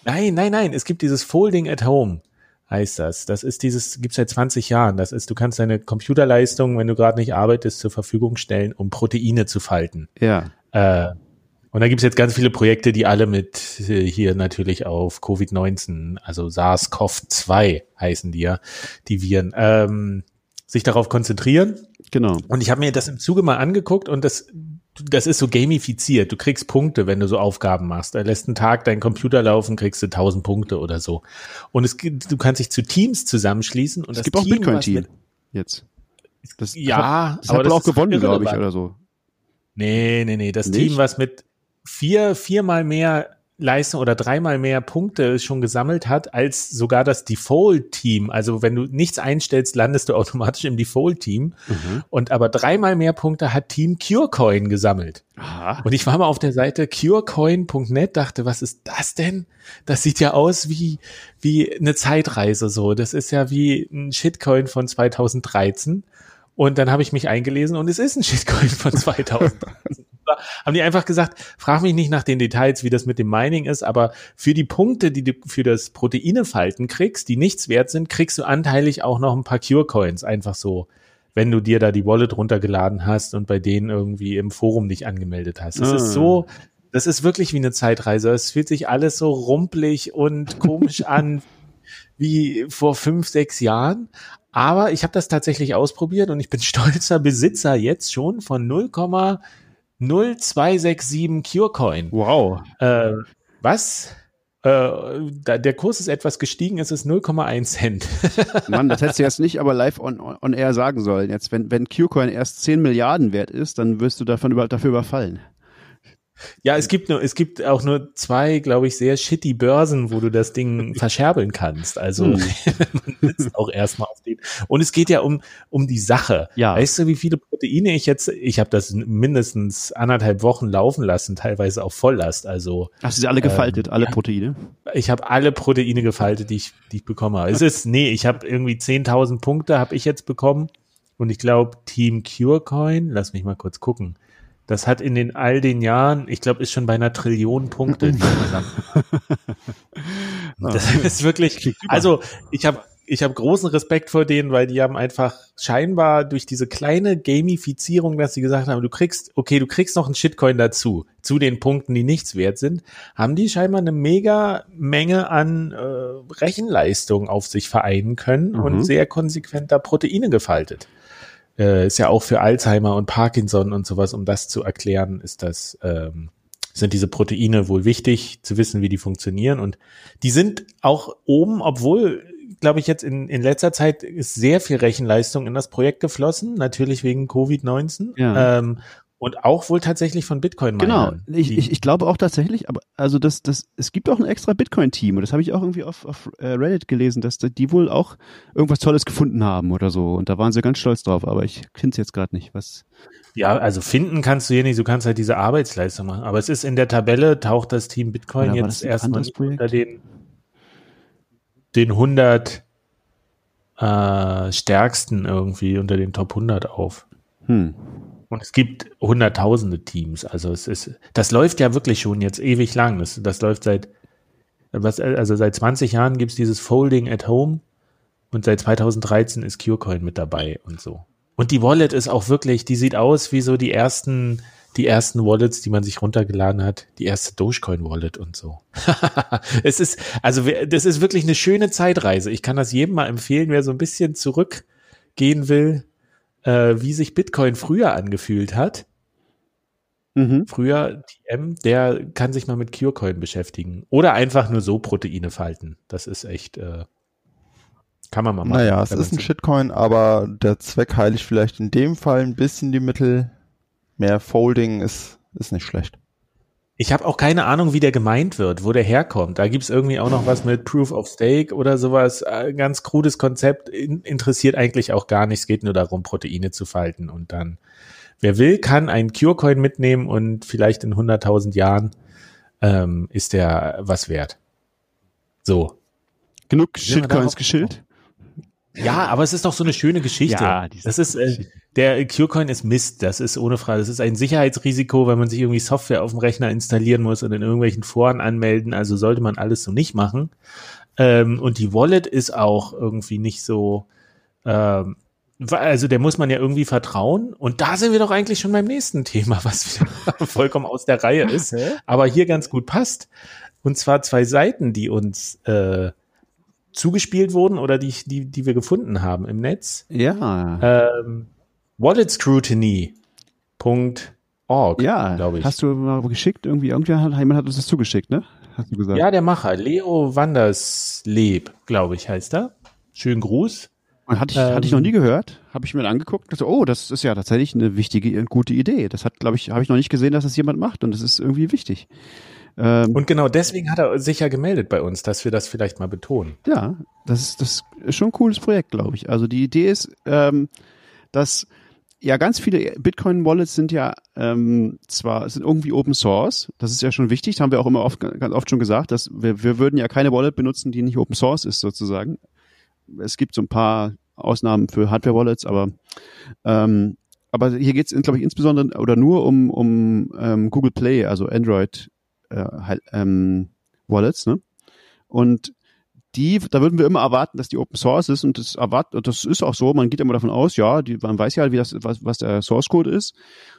Nein, nein, nein. Es gibt dieses Folding at Home, heißt das. Das ist dieses, gibt's seit 20 Jahren. Das ist, du kannst deine Computerleistung, wenn du gerade nicht arbeitest, zur Verfügung stellen, um Proteine zu falten. Ja. Äh, und da gibt's jetzt ganz viele Projekte, die alle mit äh, hier natürlich auf Covid-19, also SARS-CoV-2 heißen die ja, die Viren, ähm, sich darauf konzentrieren. Genau. Und ich habe mir das im Zuge mal angeguckt und das das ist so gamifiziert. Du kriegst Punkte, wenn du so Aufgaben machst. Er lässt einen Tag deinen Computer laufen, kriegst du 1000 Punkte oder so. Und es gibt, du kannst dich zu Teams zusammenschließen und es das gibt Team, auch Bitcoin-Team jetzt. Das, ja, das hat, das aber auch gewonnen, glaube ich, oder so. Nee, nee, nee. Das Nicht? Team, was mit vier, viermal mehr Leistung oder dreimal mehr Punkte schon gesammelt hat als sogar das Default-Team. Also wenn du nichts einstellst, landest du automatisch im Default-Team. Mhm. Und aber dreimal mehr Punkte hat Team CureCoin gesammelt. Aha. Und ich war mal auf der Seite curecoin.net, dachte, was ist das denn? Das sieht ja aus wie, wie eine Zeitreise so. Das ist ja wie ein Shitcoin von 2013. Und dann habe ich mich eingelesen und es ist ein Shitcoin von 2013 haben die einfach gesagt, frag mich nicht nach den Details, wie das mit dem Mining ist, aber für die Punkte, die du für das Proteinefalten kriegst, die nichts wert sind, kriegst du anteilig auch noch ein paar Cure Coins, einfach so, wenn du dir da die Wallet runtergeladen hast und bei denen irgendwie im Forum dich angemeldet hast. Das ah. ist so, das ist wirklich wie eine Zeitreise. Es fühlt sich alles so rumpelig und komisch an wie vor fünf, sechs Jahren. Aber ich habe das tatsächlich ausprobiert und ich bin stolzer Besitzer jetzt schon von 0, 0267 CureCoin. Wow. Äh, was? Äh, der Kurs ist etwas gestiegen, es ist 0,1 Cent. Mann, das hättest du jetzt nicht aber live on, on air sagen sollen. Jetzt, wenn, wenn CureCoin erst 10 Milliarden wert ist, dann wirst du davon über, dafür überfallen. Ja, es gibt nur, es gibt auch nur zwei, glaube ich, sehr shitty Börsen, wo du das Ding verscherbeln kannst. Also hm. man sitzt auch erstmal auf den. Und es geht ja um um die Sache. Ja. Weißt du, wie viele Proteine ich jetzt? Ich habe das mindestens anderthalb Wochen laufen lassen, teilweise auf Volllast. Also hast du sie alle gefaltet, ähm, alle Proteine? Ich habe alle Proteine gefaltet, die ich die ich bekomme. Es ist nee, ich habe irgendwie 10.000 Punkte habe ich jetzt bekommen. Und ich glaube, Team Curecoin, lass mich mal kurz gucken. Das hat in den all den Jahren, ich glaube, ist schon bei einer Trillion Punkte. das ist wirklich, also ich habe ich habe großen Respekt vor denen, weil die haben einfach scheinbar durch diese kleine Gamifizierung, dass sie gesagt haben, du kriegst, okay, du kriegst noch einen Shitcoin dazu, zu den Punkten, die nichts wert sind, haben die scheinbar eine mega Menge an äh, Rechenleistung auf sich vereinen können mhm. und sehr konsequenter Proteine gefaltet äh, ist ja auch für Alzheimer und Parkinson und sowas, um das zu erklären, ist das, ähm, sind diese Proteine wohl wichtig zu wissen, wie die funktionieren. Und die sind auch oben, obwohl, glaube ich, jetzt in, in letzter Zeit ist sehr viel Rechenleistung in das Projekt geflossen, natürlich wegen Covid-19. Ja. Ähm, und auch wohl tatsächlich von bitcoin Genau, ich, ich, ich glaube auch tatsächlich, aber also das, das, es gibt auch ein extra Bitcoin-Team und das habe ich auch irgendwie auf, auf äh, Reddit gelesen, dass die wohl auch irgendwas Tolles gefunden haben oder so. Und da waren sie ganz stolz drauf, aber ich finde es jetzt gerade nicht. Was? Ja, also finden kannst du hier nicht, du kannst halt diese Arbeitsleistung machen. Aber es ist in der Tabelle, taucht das Team Bitcoin oder jetzt erstmal unter den, den 100 äh, stärksten irgendwie, unter den Top 100 auf. Hm. Und es gibt hunderttausende Teams. Also es ist, das läuft ja wirklich schon jetzt ewig lang. Das, das läuft seit, was, also seit 20 Jahren gibt es dieses Folding at Home und seit 2013 ist Curecoin mit dabei und so. Und die Wallet ist auch wirklich, die sieht aus wie so die ersten, die ersten Wallets, die man sich runtergeladen hat, die erste Dogecoin Wallet und so. es ist, also das ist wirklich eine schöne Zeitreise. Ich kann das jedem mal empfehlen, wer so ein bisschen zurückgehen will äh, wie sich Bitcoin früher angefühlt hat. Mhm. Früher TM, der kann sich mal mit Curecoin beschäftigen. Oder einfach nur so Proteine falten. Das ist echt, äh, kann man mal machen. Naja, es ist ein Shitcoin, aber der Zweck heiligt vielleicht in dem Fall ein bisschen die Mittel. Mehr Folding ist, ist nicht schlecht. Ich habe auch keine Ahnung, wie der gemeint wird, wo der herkommt. Da gibt's irgendwie auch noch was mit Proof of Stake oder sowas. Ein ganz krudes Konzept, interessiert eigentlich auch gar nicht. Es geht nur darum, Proteine zu falten. Und dann, wer will, kann einen Curecoin mitnehmen und vielleicht in 100.000 Jahren ähm, ist der was wert. So. Genug Shitcoins geschillt? Ja, aber es ist doch so eine schöne Geschichte. Ja, das ist äh, der Curecoin ist Mist, das ist ohne Frage. Das ist ein Sicherheitsrisiko, weil man sich irgendwie Software auf dem Rechner installieren muss und in irgendwelchen Foren anmelden. Also sollte man alles so nicht machen. Ähm, und die Wallet ist auch irgendwie nicht so. Ähm, also der muss man ja irgendwie vertrauen. Und da sind wir doch eigentlich schon beim nächsten Thema, was vollkommen aus der Reihe ist, aber hier ganz gut passt. Und zwar zwei Seiten, die uns äh, zugespielt wurden oder die, die, die wir gefunden haben im Netz. Ja. Ähm, walletscrutiny.org, ja, glaube ich. Hast du mal geschickt? Irgendwie, irgendwer hat, jemand hat uns das zugeschickt, ne? Hast du gesagt? Ja, der Macher, Leo Wandersleb, glaube ich, heißt er. Schönen Gruß. Hatte ich, ähm, hatte ich noch nie gehört, habe ich mir angeguckt, dachte, oh, das ist ja tatsächlich eine wichtige, und gute Idee. Das hat, glaube ich, habe ich noch nicht gesehen, dass das jemand macht und das ist irgendwie wichtig. Ähm, und genau deswegen hat er sich ja gemeldet bei uns, dass wir das vielleicht mal betonen. Ja, das ist, das ist schon ein cooles Projekt, glaube ich. Also die Idee ist, ähm, dass ja ganz viele Bitcoin-Wallets sind ja ähm, zwar sind irgendwie Open Source, das ist ja schon wichtig, das haben wir auch immer oft, ganz oft schon gesagt, dass wir, wir würden ja keine Wallet benutzen, die nicht Open Source ist sozusagen. Es gibt so ein paar Ausnahmen für Hardware-Wallets, aber ähm, aber hier geht es, glaube ich, insbesondere oder nur um, um ähm, Google Play, also Android äh, halt, ähm, Wallets, ne? Und die, da würden wir immer erwarten, dass die Open Source ist und das erwartet, das ist auch so, man geht immer davon aus, ja, die, man weiß ja, wie das, was, was der Source Code ist.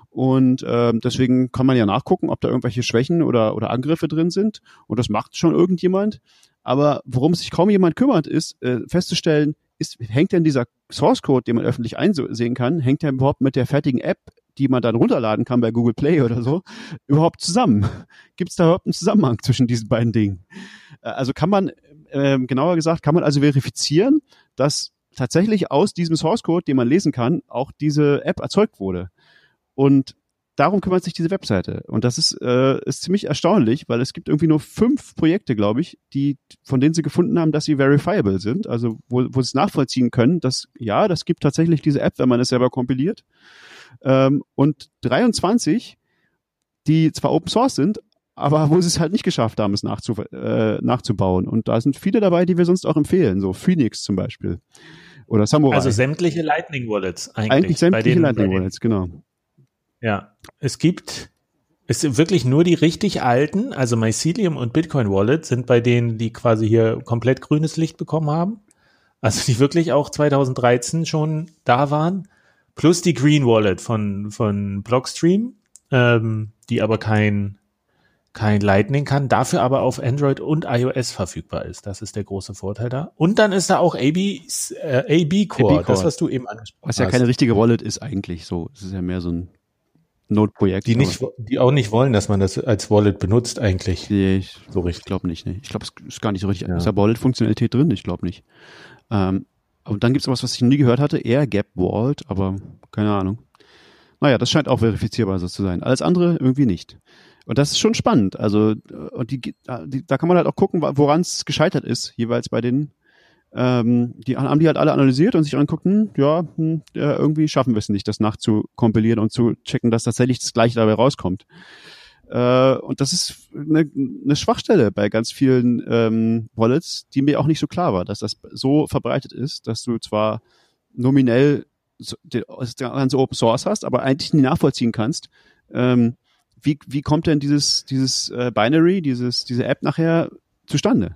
Und ähm, deswegen kann man ja nachgucken, ob da irgendwelche Schwächen oder, oder Angriffe drin sind. Und das macht schon irgendjemand. Aber worum sich kaum jemand kümmert, ist äh, festzustellen, ist, hängt denn dieser Source Code, den man öffentlich einsehen kann, hängt der überhaupt mit der fertigen App, die man dann runterladen kann bei Google Play oder so, überhaupt zusammen? Gibt es da überhaupt einen Zusammenhang zwischen diesen beiden Dingen? Äh, also kann man, äh, genauer gesagt, kann man also verifizieren, dass tatsächlich aus diesem Source Code, den man lesen kann, auch diese App erzeugt wurde. Und darum kümmert sich diese Webseite. Und das ist, äh, ist ziemlich erstaunlich, weil es gibt irgendwie nur fünf Projekte, glaube ich, die, von denen sie gefunden haben, dass sie verifiable sind, also wo, wo sie es nachvollziehen können, dass ja, das gibt tatsächlich diese App, wenn man es selber kompiliert. Ähm, und 23, die zwar Open Source sind, aber wo sie es halt nicht geschafft haben, es nachzu, äh, nachzubauen. Und da sind viele dabei, die wir sonst auch empfehlen, so Phoenix zum Beispiel. Oder Samurai. Also sämtliche Lightning Wallets eigentlich. Eigentlich sämtliche den, Lightning Wallets, genau. Ja, es gibt, es sind wirklich nur die richtig alten, also Mycelium und Bitcoin Wallet sind bei denen, die quasi hier komplett grünes Licht bekommen haben. Also die wirklich auch 2013 schon da waren. Plus die Green Wallet von, von Blockstream, ähm, die aber kein, kein Lightning kann, dafür aber auf Android und iOS verfügbar ist. Das ist der große Vorteil da. Und dann ist da auch AB, äh, AB Core, das, was du eben angesprochen hast. Was ja keine richtige Wallet ist eigentlich so. Es ist ja mehr so ein Node-Projekt. Die nicht, die auch nicht wollen, dass man das als Wallet benutzt eigentlich. Nee, ich so richtig. glaube nicht. Nee. Ich glaube, es ist gar nicht so richtig. Ja. Ist da Wallet-Funktionalität drin? Ich glaube nicht. Ähm, und dann gibt es was, was ich nie gehört hatte, Air Gap Vault, aber keine Ahnung. Naja, das scheint auch verifizierbar so zu sein. Alles andere irgendwie nicht. Und das ist schon spannend. Also, und die, die da kann man halt auch gucken, woran es gescheitert ist, jeweils bei den, ähm, die haben die halt alle analysiert und sich angucken, ja, hm, ja, irgendwie schaffen wir es nicht, das nachzukompilieren und zu checken, dass tatsächlich das Gleiche dabei rauskommt. Äh, und das ist eine, eine Schwachstelle bei ganz vielen ähm, Wallets, die mir auch nicht so klar war, dass das so verbreitet ist, dass du zwar nominell das ganze Open Source hast, aber eigentlich nie nachvollziehen kannst, ähm, wie, wie kommt denn dieses, dieses äh, Binary, dieses, diese App nachher zustande?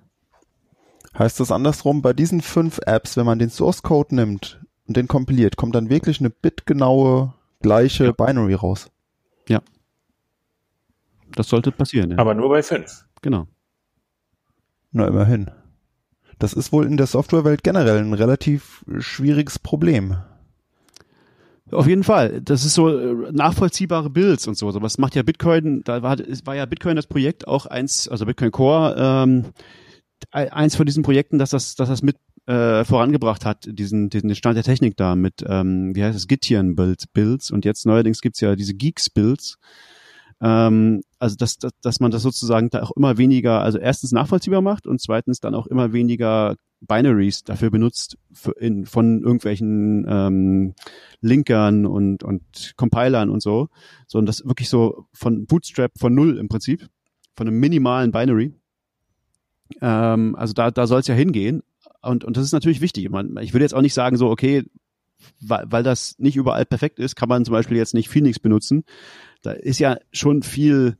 Heißt das andersrum, bei diesen fünf Apps, wenn man den Source Code nimmt und den kompiliert, kommt dann wirklich eine bitgenaue gleiche ja. Binary raus? Ja. Das sollte passieren. Ja. Aber nur bei fünf. Genau. Na, immerhin. Das ist wohl in der Softwarewelt generell ein relativ schwieriges Problem. Auf jeden Fall. Das ist so äh, nachvollziehbare Builds und so. So was macht ja Bitcoin, da war, war ja Bitcoin das Projekt auch eins, also Bitcoin Core, ähm, eins von diesen Projekten, dass das, dass das mit äh, vorangebracht hat, diesen, diesen Stand der Technik da mit, ähm, wie heißt es, Gitian Builds, Builds und jetzt neuerdings gibt's ja diese Geeks Builds. Ähm, also dass, dass, dass man das sozusagen da auch immer weniger, also erstens nachvollziehbar macht und zweitens dann auch immer weniger Binaries dafür benutzt in, von irgendwelchen ähm, Linkern und, und Compilern und so, sondern das wirklich so von Bootstrap von null im Prinzip, von einem minimalen Binary. Ähm, also da, da soll es ja hingehen. Und, und das ist natürlich wichtig. Ich würde jetzt auch nicht sagen, so, okay, weil, weil das nicht überall perfekt ist, kann man zum Beispiel jetzt nicht Phoenix benutzen. Da ist ja schon viel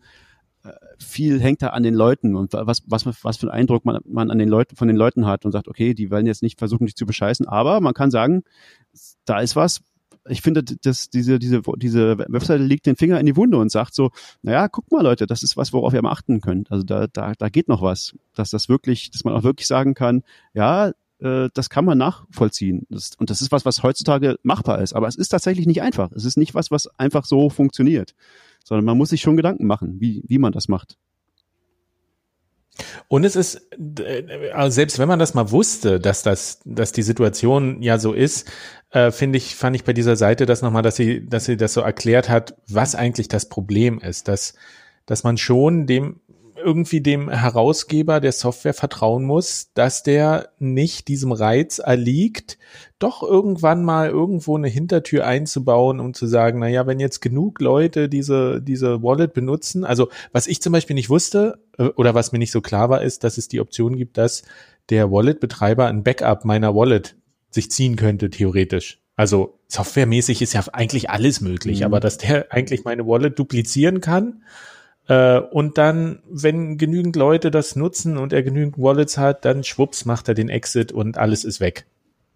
viel hängt da an den Leuten und was, was, was für einen Eindruck man, man an den Leuten, von den Leuten hat und sagt, okay, die wollen jetzt nicht versuchen, dich zu bescheißen, aber man kann sagen, da ist was, ich finde, dass diese, diese, diese Webseite legt den Finger in die Wunde und sagt so, naja, guck mal Leute, das ist was, worauf ihr mal achten könnt. Also da, da, da geht noch was. Dass das wirklich, dass man auch wirklich sagen kann, ja, äh, das kann man nachvollziehen. Das, und das ist was, was heutzutage machbar ist. Aber es ist tatsächlich nicht einfach. Es ist nicht was, was einfach so funktioniert sondern man muss sich schon Gedanken machen, wie, wie man das macht. Und es ist, äh, also selbst wenn man das mal wusste, dass das, dass die Situation ja so ist, äh, finde ich, fand ich bei dieser Seite das nochmal, dass sie, dass sie das so erklärt hat, was eigentlich das Problem ist, dass, dass man schon dem irgendwie dem Herausgeber der Software vertrauen muss, dass der nicht diesem Reiz erliegt, doch irgendwann mal irgendwo eine Hintertür einzubauen, um zu sagen, na ja, wenn jetzt genug Leute diese, diese Wallet benutzen, also was ich zum Beispiel nicht wusste äh, oder was mir nicht so klar war, ist, dass es die Option gibt, dass der Wallet-Betreiber ein Backup meiner Wallet sich ziehen könnte, theoretisch. Also softwaremäßig ist ja eigentlich alles möglich, mhm. aber dass der eigentlich meine Wallet duplizieren kann äh, und dann, wenn genügend Leute das nutzen und er genügend Wallets hat, dann schwupps macht er den Exit und alles ist weg.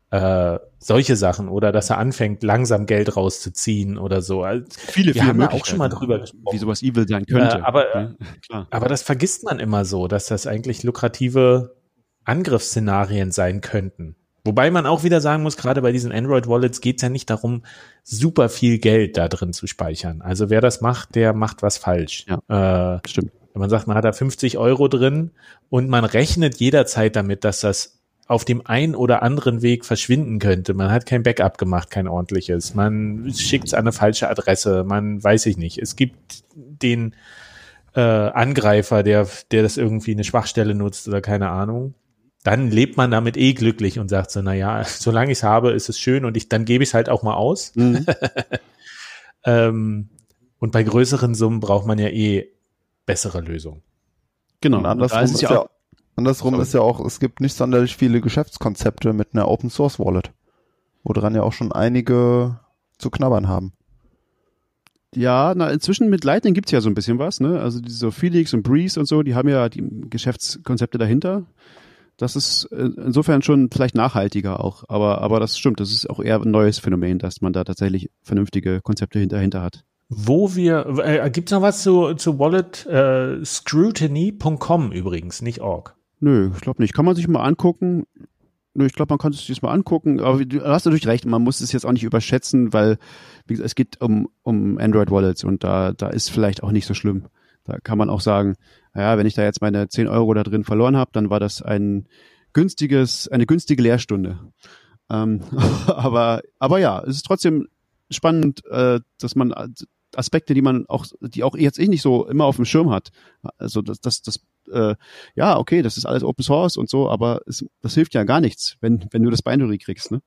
Äh, solche Sachen oder dass er anfängt, langsam Geld rauszuziehen oder so. Also, viele, wir viele haben da auch schon mal drüber gesprochen. Wie sowas evil sein könnte. Äh, aber, ja, aber das vergisst man immer so, dass das eigentlich lukrative Angriffsszenarien sein könnten. Wobei man auch wieder sagen muss, gerade bei diesen Android-Wallets geht es ja nicht darum, super viel Geld da drin zu speichern. Also wer das macht, der macht was falsch. Ja, äh, stimmt. Wenn man sagt, man hat da 50 Euro drin und man rechnet jederzeit damit, dass das auf dem einen oder anderen Weg verschwinden könnte. Man hat kein Backup gemacht, kein ordentliches. Man schickt es an eine falsche Adresse. Man weiß ich nicht. Es gibt den äh, Angreifer, der, der das irgendwie eine Schwachstelle nutzt oder keine Ahnung. Dann lebt man damit eh glücklich und sagt so, na ja, solange ich es habe, ist es schön und ich, dann gebe ich es halt auch mal aus. Mhm. ähm, und bei größeren Summen braucht man ja eh bessere Lösungen. Genau. Und andersrum ist, ist ja, auch, andersrum sorry. ist ja auch, es gibt nicht sonderlich viele Geschäftskonzepte mit einer Open Source Wallet, woran ja auch schon einige zu knabbern haben. Ja, na, inzwischen mit Lightning gibt's ja so ein bisschen was, ne? Also diese Felix und Breeze und so, die haben ja die Geschäftskonzepte dahinter. Das ist äh, insofern schon vielleicht nachhaltiger auch, aber, aber das stimmt, das ist auch eher ein neues Phänomen, dass man da tatsächlich vernünftige Konzepte hinter, hat. Wo wir, äh, gibt's noch was zu, zu Wallet äh, Scrutiny.com übrigens, nicht org? Nö, ich glaube nicht. Kann man sich mal angucken. Nö, ich glaube, man kann sich das mal angucken. Aber du hast natürlich recht, man muss es jetzt auch nicht überschätzen, weil wie gesagt, es geht um, um Android-Wallets und da, da ist vielleicht auch nicht so schlimm. Da kann man auch sagen, naja, wenn ich da jetzt meine 10 Euro da drin verloren habe, dann war das ein günstiges, eine günstige Lehrstunde. Ähm, aber, aber ja, es ist trotzdem spannend, äh, dass man Aspekte, die man auch, die auch jetzt eh nicht so immer auf dem Schirm hat. Also das, das, das äh, ja, okay, das ist alles Open Source und so, aber es, das hilft ja gar nichts, wenn, wenn du das Binary kriegst. Ne?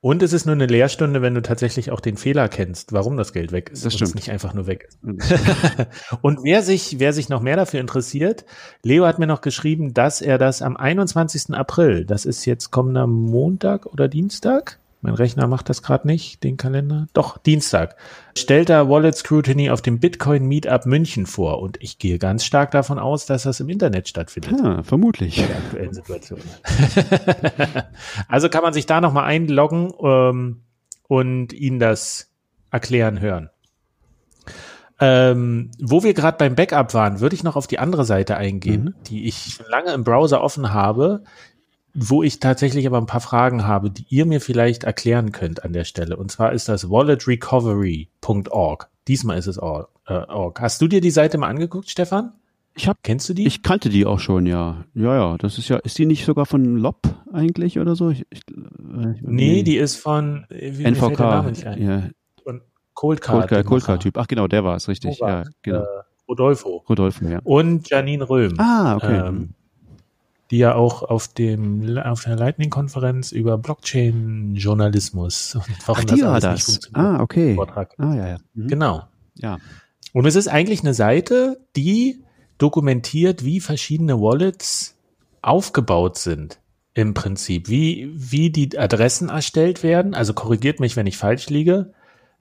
Und es ist nur eine Lehrstunde, wenn du tatsächlich auch den Fehler kennst, warum das Geld weg ist. Das stimmt. nicht einfach nur weg ist. und wer sich, wer sich noch mehr dafür interessiert, Leo hat mir noch geschrieben, dass er das am 21. April, das ist jetzt kommender Montag oder Dienstag, mein Rechner macht das gerade nicht, den Kalender. Doch, Dienstag. Stellt er Wallet Scrutiny auf dem Bitcoin Meetup München vor. Und ich gehe ganz stark davon aus, dass das im Internet stattfindet. Ja, vermutlich. In der aktuellen Situation. also kann man sich da nochmal einloggen ähm, und Ihnen das erklären hören. Ähm, wo wir gerade beim Backup waren, würde ich noch auf die andere Seite eingehen, mhm. die ich schon lange im Browser offen habe, wo ich tatsächlich aber ein paar Fragen habe, die ihr mir vielleicht erklären könnt an der Stelle. Und zwar ist das walletrecovery.org. Diesmal ist es org. Hast du dir die Seite mal angeguckt, Stefan? Ich hab, Kennst du die? Ich kannte die auch schon, ja. Ja, ja. Das ist ja, ist die nicht sogar von Lob eigentlich oder so? Ich, ich, äh, nee, die ist von wie, NVK. Ja. Von Cold Card. Cold, Cold Card Typ. Ach genau, der war es, richtig. Ja, genau. Äh, Rodolfo. Rodolfo, ja. Und Janine Röhm. Ah, okay. Ähm, die ja auch auf dem auf der Lightning-Konferenz über Blockchain-Journalismus und warum Ach, die das war das. Ah, okay. Vortrag. Ah, ja, ja. Mhm. Genau. Ja. Und es ist eigentlich eine Seite, die dokumentiert, wie verschiedene Wallets aufgebaut sind. Im Prinzip, wie, wie die Adressen erstellt werden. Also korrigiert mich, wenn ich falsch liege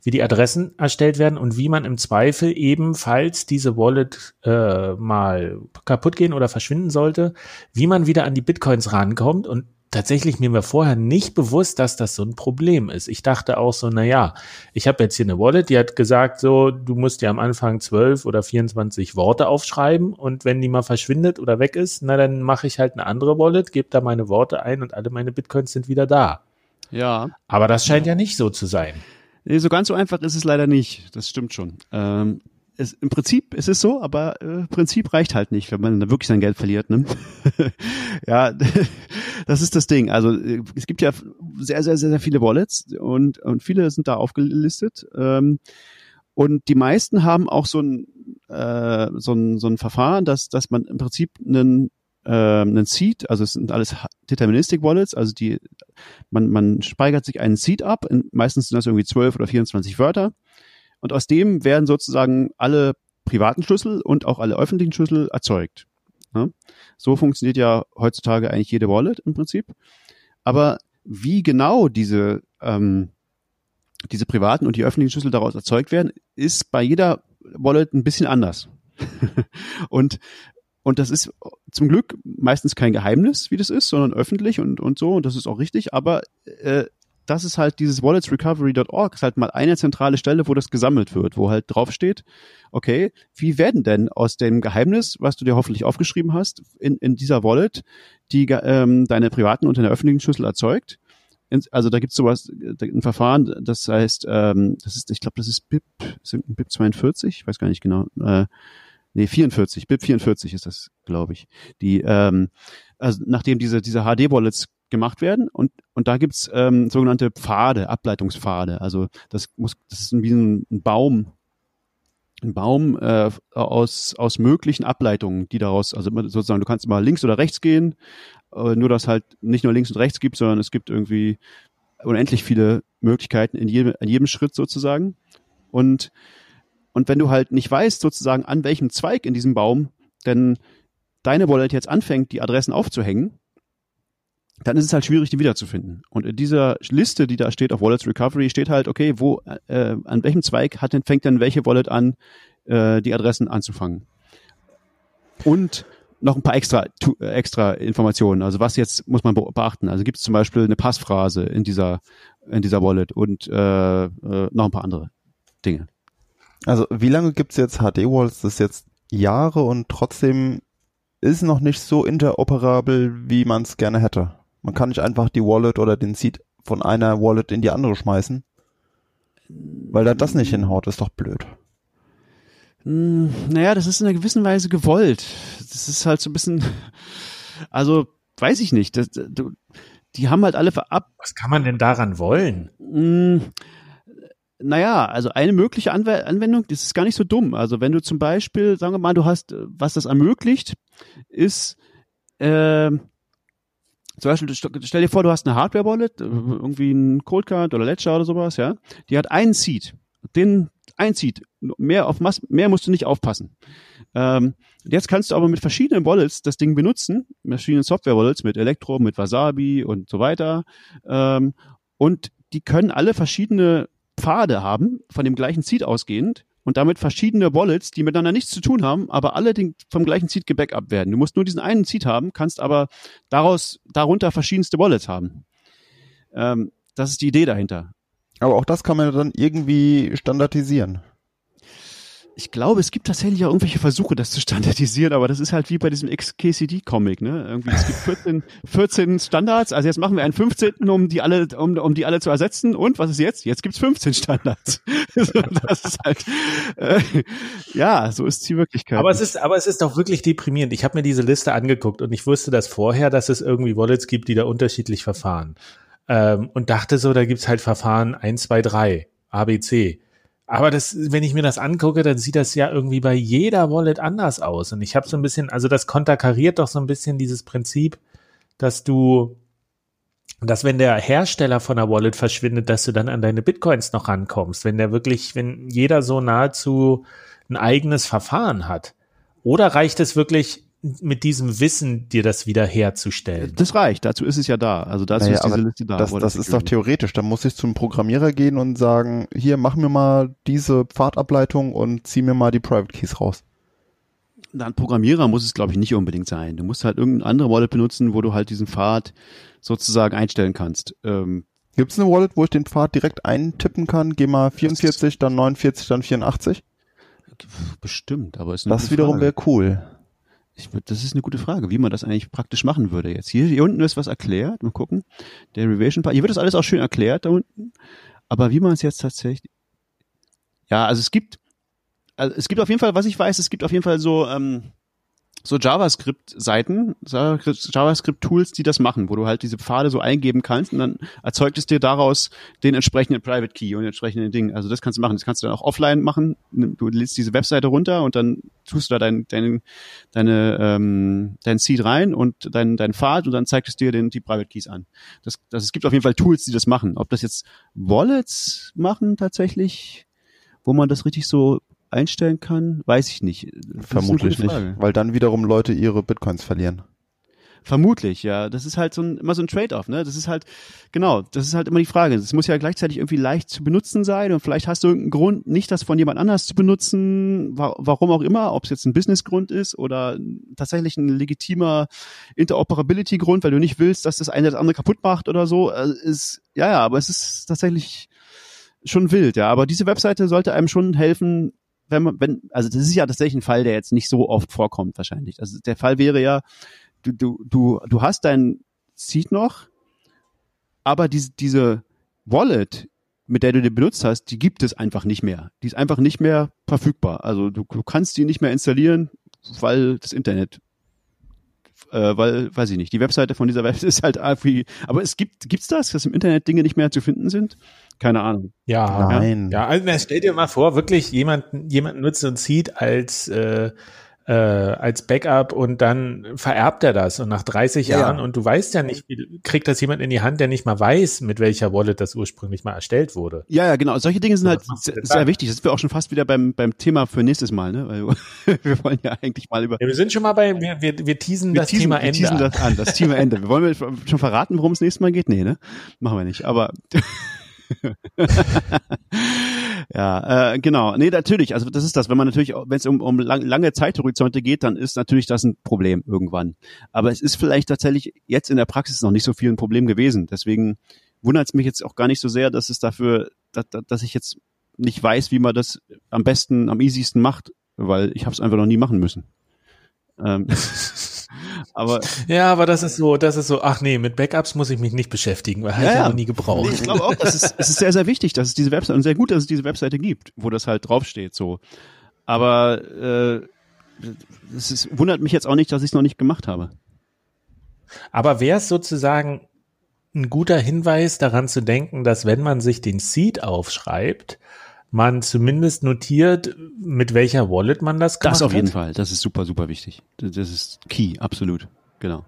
wie die Adressen erstellt werden und wie man im Zweifel eben, falls diese Wallet äh, mal kaputt gehen oder verschwinden sollte, wie man wieder an die Bitcoins rankommt und tatsächlich mir war vorher nicht bewusst, dass das so ein Problem ist. Ich dachte auch so, na ja, ich habe jetzt hier eine Wallet, die hat gesagt so, du musst dir am Anfang 12 oder 24 Worte aufschreiben und wenn die mal verschwindet oder weg ist, na dann mache ich halt eine andere Wallet, gebe da meine Worte ein und alle meine Bitcoins sind wieder da. Ja. Aber das scheint ja nicht so zu sein. Nee, so ganz so einfach ist es leider nicht. Das stimmt schon. Ähm, es, Im Prinzip ist es so, aber äh, Prinzip reicht halt nicht, wenn man da wirklich sein Geld verliert. Ne? ja, das ist das Ding. Also äh, es gibt ja sehr, sehr, sehr, sehr viele Wallets und, und viele sind da aufgelistet. Ähm, und die meisten haben auch so ein, äh, so ein, so ein Verfahren, dass, dass man im Prinzip einen ähm, einen Seed, also es sind alles Deterministic Wallets, also die, man, man speichert sich einen Seed ab, in, meistens sind das irgendwie 12 oder 24 Wörter und aus dem werden sozusagen alle privaten Schlüssel und auch alle öffentlichen Schlüssel erzeugt. Ja? So funktioniert ja heutzutage eigentlich jede Wallet im Prinzip. Aber wie genau diese, ähm, diese privaten und die öffentlichen Schlüssel daraus erzeugt werden, ist bei jeder Wallet ein bisschen anders. und und das ist zum Glück meistens kein Geheimnis, wie das ist, sondern öffentlich und, und so. Und das ist auch richtig. Aber äh, das ist halt dieses walletsrecovery.org, ist halt mal eine zentrale Stelle, wo das gesammelt wird, wo halt draufsteht, okay, wie werden denn aus dem Geheimnis, was du dir hoffentlich aufgeschrieben hast, in, in dieser Wallet, die ähm, deine privaten und deine öffentlichen Schlüssel erzeugt? Also da gibt's sowas, ein Verfahren, das heißt, ähm, das ist, ich glaube, das ist BIP, BIP 42, ich weiß gar nicht genau. Äh, nee, 44, BIP 44 ist das, glaube ich. Die, ähm, also nachdem diese, diese HD-Wallets gemacht werden und, und da gibt's ähm, sogenannte Pfade, Ableitungspfade. Also das muss, das ist wie ein, Baum, ein Baum äh, aus, aus möglichen Ableitungen, die daraus, also sozusagen, du kannst immer links oder rechts gehen, äh, nur dass halt nicht nur links und rechts gibt, sondern es gibt irgendwie unendlich viele Möglichkeiten in jedem, in jedem Schritt sozusagen. Und, und wenn du halt nicht weißt, sozusagen, an welchem Zweig in diesem Baum denn deine Wallet jetzt anfängt, die Adressen aufzuhängen, dann ist es halt schwierig, die wiederzufinden. Und in dieser Liste, die da steht auf Wallets Recovery, steht halt, okay, wo, äh, an welchem Zweig hat denn, fängt denn welche Wallet an, äh, die Adressen anzufangen. Und noch ein paar extra, äh, extra Informationen. Also was jetzt muss man beachten? Also gibt es zum Beispiel eine Passphrase in dieser, in dieser Wallet und äh, äh, noch ein paar andere Dinge. Also wie lange gibt es jetzt HD-Wallets? Das ist jetzt Jahre und trotzdem ist noch nicht so interoperabel, wie man es gerne hätte. Man kann nicht einfach die Wallet oder den Seed von einer Wallet in die andere schmeißen. Weil da das nicht hinhaut, ist doch blöd. Hm, naja, das ist in einer gewissen Weise gewollt. Das ist halt so ein bisschen, also weiß ich nicht. Das, du, die haben halt alle verab. Was kann man denn daran wollen? Naja, also eine mögliche Anwendung, das ist gar nicht so dumm. Also wenn du zum Beispiel, sagen wir mal, du hast, was das ermöglicht, ist, äh, zum Beispiel, stell dir vor, du hast eine Hardware-Wallet, äh, irgendwie ein Coldcard oder Ledger oder sowas, ja. Die hat einen Seed. Den ein Seed. Mehr auf Mass, mehr musst du nicht aufpassen. Ähm, jetzt kannst du aber mit verschiedenen Wallets das Ding benutzen, verschiedenen Software-Wallets, mit Electro, mit Wasabi und so weiter. Ähm, und die können alle verschiedene Pfade haben, von dem gleichen Seed ausgehend und damit verschiedene Wallets, die miteinander nichts zu tun haben, aber alle vom gleichen Seed gebackup werden. Du musst nur diesen einen Seed haben, kannst aber daraus, darunter verschiedenste Wallets haben. Ähm, das ist die Idee dahinter. Aber auch das kann man dann irgendwie standardisieren ich glaube, es gibt tatsächlich auch irgendwelche Versuche, das zu standardisieren, aber das ist halt wie bei diesem XKCD-Comic, ne? Irgendwie, es gibt 14, 14 Standards, also jetzt machen wir einen 15., um die alle, um, um die alle zu ersetzen. Und was ist jetzt? Jetzt gibt's 15 Standards. das ist halt, äh, ja, so ist die Wirklichkeit. Aber es ist, aber es ist doch wirklich deprimierend. Ich habe mir diese Liste angeguckt und ich wusste das vorher, dass es irgendwie Wallets gibt, die da unterschiedlich verfahren. Ähm, und dachte so, da gibt's halt Verfahren 1, 2, 3, ABC. Aber das, wenn ich mir das angucke, dann sieht das ja irgendwie bei jeder Wallet anders aus. Und ich habe so ein bisschen, also das konterkariert doch so ein bisschen dieses Prinzip, dass du, dass wenn der Hersteller von der Wallet verschwindet, dass du dann an deine Bitcoins noch rankommst. Wenn der wirklich, wenn jeder so nahezu ein eigenes Verfahren hat. Oder reicht es wirklich, mit diesem Wissen dir das wieder herzustellen. Das reicht, dazu ist es ja da. Also dazu naja, ist diese Liste da. Das, das ist doch theoretisch. Da muss ich zum Programmierer gehen und sagen, hier, mach mir mal diese Pfadableitung und zieh mir mal die Private Keys raus. Ein Programmierer muss es, glaube ich, nicht unbedingt sein. Du musst halt irgendeine andere Wallet benutzen, wo du halt diesen Pfad sozusagen einstellen kannst. Ähm, Gibt es eine Wallet, wo ich den Pfad direkt eintippen kann? Geh mal 44, dann 49, dann 84? Bestimmt, aber ist Das wiederum wäre cool. Ich das ist eine gute Frage, wie man das eigentlich praktisch machen würde jetzt. Hier, hier unten ist was erklärt. Mal gucken. Derivation Part. Hier wird das alles auch schön erklärt da unten. Aber wie man es jetzt tatsächlich. Ja, also es gibt, also es gibt auf jeden Fall, was ich weiß, es gibt auf jeden Fall so, ähm, so JavaScript-Seiten, JavaScript-Tools, die das machen, wo du halt diese Pfade so eingeben kannst und dann erzeugt es dir daraus den entsprechenden Private Key und den entsprechenden Ding. Also das kannst du machen. Das kannst du dann auch offline machen. Du lädst diese Webseite runter und dann tust du da dein, dein, deine, ähm, dein Seed rein und dein, dein Pfad und dann zeigt es dir den, die Private Keys an. Das, das, es gibt auf jeden Fall Tools, die das machen. Ob das jetzt Wallets machen tatsächlich, wo man das richtig so einstellen kann, weiß ich nicht. Das Vermutlich nicht, weil dann wiederum Leute ihre Bitcoins verlieren. Vermutlich, ja. Das ist halt so ein, immer so ein Trade-off, ne? Das ist halt, genau, das ist halt immer die Frage. Es muss ja gleichzeitig irgendwie leicht zu benutzen sein und vielleicht hast du irgendeinen Grund, nicht das von jemand anders zu benutzen, warum auch immer, ob es jetzt ein Businessgrund ist oder tatsächlich ein legitimer Interoperability-Grund, weil du nicht willst, dass das eine das andere kaputt macht oder so. Also ist, ja, ja, aber es ist tatsächlich schon wild, ja. Aber diese Webseite sollte einem schon helfen, wenn man, wenn, also das ist ja tatsächlich ein Fall, der jetzt nicht so oft vorkommt wahrscheinlich. Also der Fall wäre ja, du, du, du, du hast dein Seed noch, aber diese, diese Wallet, mit der du den benutzt hast, die gibt es einfach nicht mehr. Die ist einfach nicht mehr verfügbar. Also du, du kannst die nicht mehr installieren, weil das Internet äh, weil, weiß ich nicht, die Webseite von dieser Webseite ist halt irgendwie, aber es gibt, gibt's das, dass im Internet Dinge nicht mehr zu finden sind? Keine Ahnung. Ja, Nein. ja, also stell dir mal vor, wirklich jemand, jemand nutzt und zieht als äh, äh, als Backup und dann vererbt er das und nach 30 Ja. Jahren und du weißt ja nicht, wie, kriegt das jemand in die Hand, der nicht mal weiß, mit welcher Wallet das ursprünglich mal erstellt wurde. Ja, ja, genau. Solche Dinge sind halt sehr, sehr wichtig. Das ist wir auch schon fast wieder beim, beim Thema für nächstes Mal, ne? Weil wir wollen ja eigentlich mal über Ja, wir sind schon mal bei, wir, wir, wir teasen wir das teasen, Thema wir Ende. teasen an. das an, das Thema Ende. Wir wollen wir schon verraten, worum es nächstes Mal geht? Nee, ne? Machen wir nicht. Aber ja, äh, genau. Nee, natürlich. Also das ist das. Wenn man natürlich, wenn es um, um lang, lange Zeithorizonte geht, dann ist natürlich das ein Problem irgendwann. Aber es ist vielleicht tatsächlich jetzt in der Praxis noch nicht so viel ein Problem gewesen. Deswegen wundert es mich jetzt auch gar nicht so sehr, dass es dafür, dass, dass ich jetzt nicht weiß, wie man das am besten, am easiesten macht, weil ich habe es einfach noch nie machen müssen. Ähm, aber Ja, aber das ist so, das ist so, ach nee, mit Backups muss ich mich nicht beschäftigen, weil Ja, ich ja. noch nie gebraucht. Nee, ich glaube auch, das ist, es ist sehr, sehr wichtig, dass es diese Webseite, und sehr gut, dass es diese Webseite gibt, wo das halt draufsteht, so. Aber äh, es ist, wundert mich jetzt auch nicht, dass ich es noch nicht gemacht habe. Aber wäre es sozusagen ein guter Hinweis daran zu denken, dass wenn man sich den Seed aufschreibt, man zumindest notiert, mit welcher Wallet man das gemacht Das auf jeden hat? Fall, das ist super, super wichtig. Das ist key, absolut. Genau.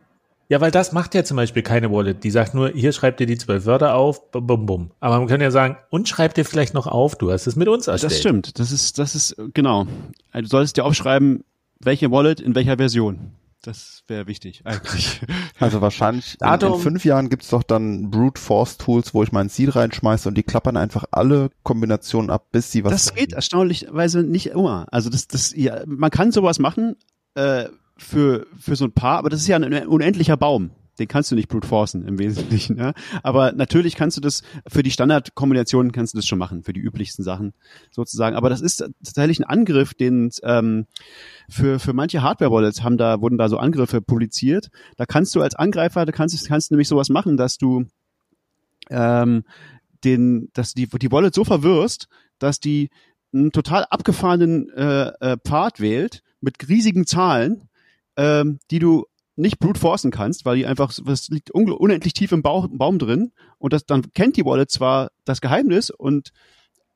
Ja, weil das macht ja zum Beispiel keine Wallet. Die sagt nur, hier schreibt ihr die zwölf Wörter auf, bum, bum, bum. Aber man kann ja sagen, und schreibt dir vielleicht noch auf, du hast es mit uns erstellt. Das stimmt, das ist, das ist, genau. Du solltest dir aufschreiben, welche Wallet in welcher Version. Das wäre wichtig, eigentlich. Also wahrscheinlich in, in fünf Jahren gibt's doch dann Brute Force Tools, wo ich meinen Seed reinschmeiße und die klappern einfach alle Kombinationen ab, bis sie was. Das geht erstaunlicherweise nicht immer. Also das, das, ja, man kann sowas machen äh, für für so ein paar, aber das ist ja ein unendlicher Baum. Den kannst du nicht brute forcen im Wesentlichen. Ja? Aber natürlich kannst du das für die Standardkombinationen kannst du das schon machen, für die üblichsten Sachen sozusagen. Aber das ist tatsächlich ein Angriff, den ähm, für für manche Hardware-Wallets haben da wurden da so Angriffe publiziert. Da kannst du als Angreifer, da kannst du kannst du nämlich sowas machen, dass du ähm, den, dass die, die Wallet so verwirrst, dass die einen total abgefahrenen äh, äh, Pfad wählt mit riesigen Zahlen, ähm, die du nicht brute forcen kannst, weil die einfach, das liegt unendlich tief im Bauch, Baum drin und das, dann kennt die Wallet zwar das Geheimnis und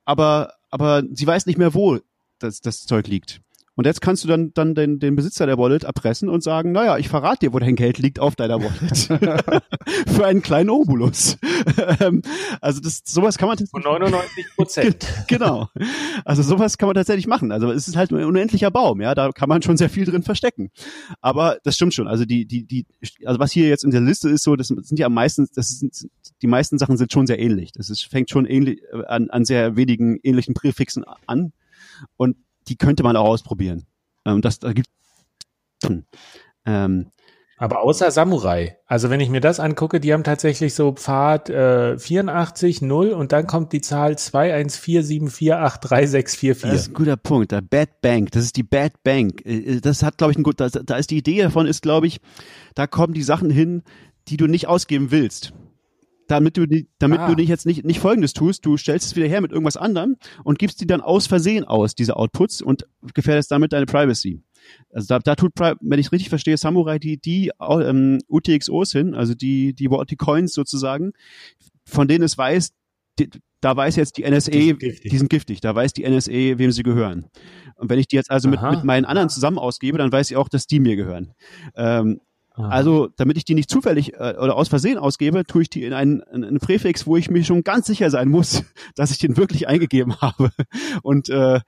aber, aber sie weiß nicht mehr, wo das, das Zeug liegt. Und jetzt kannst du dann, dann den, den Besitzer der Wallet erpressen und sagen, naja, ich verrate dir, wo dein Geld liegt auf deiner Wallet. Für einen kleinen Obolus. Ähm, also das, sowas kann man Von 99 Prozent. genau. Also sowas kann man tatsächlich machen. Also es ist halt ein unendlicher Baum, ja, da kann man schon sehr viel drin verstecken. Aber das stimmt schon. Also die, die, die, also was hier jetzt in der Liste ist, so, das sind ja am meisten, das sind, die meisten Sachen sind schon sehr ähnlich. Das ist, fängt schon ähnlich äh, an, an sehr wenigen ähnlichen Präfixen an und die könnte man auch ausprobieren. Ähm, das da gibt ähm, Aber außer Samurai. Also wenn ich mir das angucke, die haben tatsächlich so Pfad äh, 84, 0 und dann kommt die Zahl 21474836444. Das ist ein guter Punkt. Der Bad Bank, das ist die Bad Bank. Äh, Das hat, glaube ich, ein gut, da, da ist die Idee davon ist, glaube ich, da kommen die Sachen hin, die du nicht ausgeben willst. Damit du, die, damit Ah. du nicht jetzt nicht, nicht Folgendes tust, du stellst es wieder her mit irgendwas anderem und gibst die dann aus Versehen aus, diese Outputs, und gefährdest damit deine Privacy. Also da, da tut, wenn ich richtig verstehe, Samurai die, die ähm, UTXOs hin, also die, die, die Coins sozusagen, von denen es weiß, die, da weiß jetzt die NSA, Die sind giftig. die sind giftig, da weiß die NSA, wem sie gehören. Und wenn ich die jetzt also mit, mit meinen anderen zusammen ausgebe, dann weiß sie auch, dass die mir gehören. Ähm, Also, damit ich die nicht zufällig äh, oder aus Versehen ausgebe, tue ich die in einen, in einen Präfix, wo ich mir schon ganz sicher sein muss, dass ich den wirklich eingegeben habe und, äh,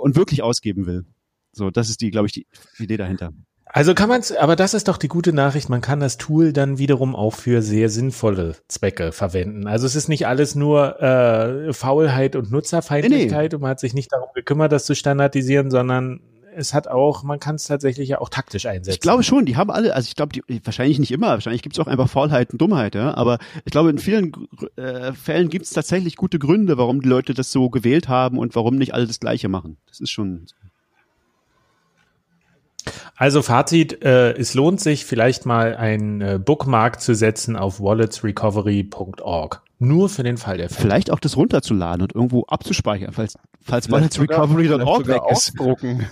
und wirklich ausgeben will. So, das ist die, glaube ich, die Idee dahinter. Also kann man es, aber das ist doch die gute Nachricht, man kann das Tool dann wiederum auch für sehr sinnvolle Zwecke verwenden. Also es ist nicht alles nur äh, Faulheit und Nutzerfeindlichkeit und man hat sich nicht darum gekümmert, das zu standardisieren, sondern es hat auch, man kann es tatsächlich ja auch taktisch einsetzen. Ich glaube schon, die haben alle, also ich glaube, die, wahrscheinlich nicht immer, wahrscheinlich gibt es auch einfach Faulheit und Dummheit, ja. Aber ich glaube, in vielen äh, Fällen gibt es tatsächlich gute Gründe, warum die Leute das so gewählt haben und warum nicht alle das Gleiche machen. Das ist schon. Also Fazit, äh, es lohnt sich vielleicht mal ein äh, Bookmark zu setzen auf walletsrecovery.org. Nur für den Fall der Fälle. Vielleicht auch das runterzuladen und irgendwo abzuspeichern, falls, falls walletsrecovery.org weg ist. ausdrucken.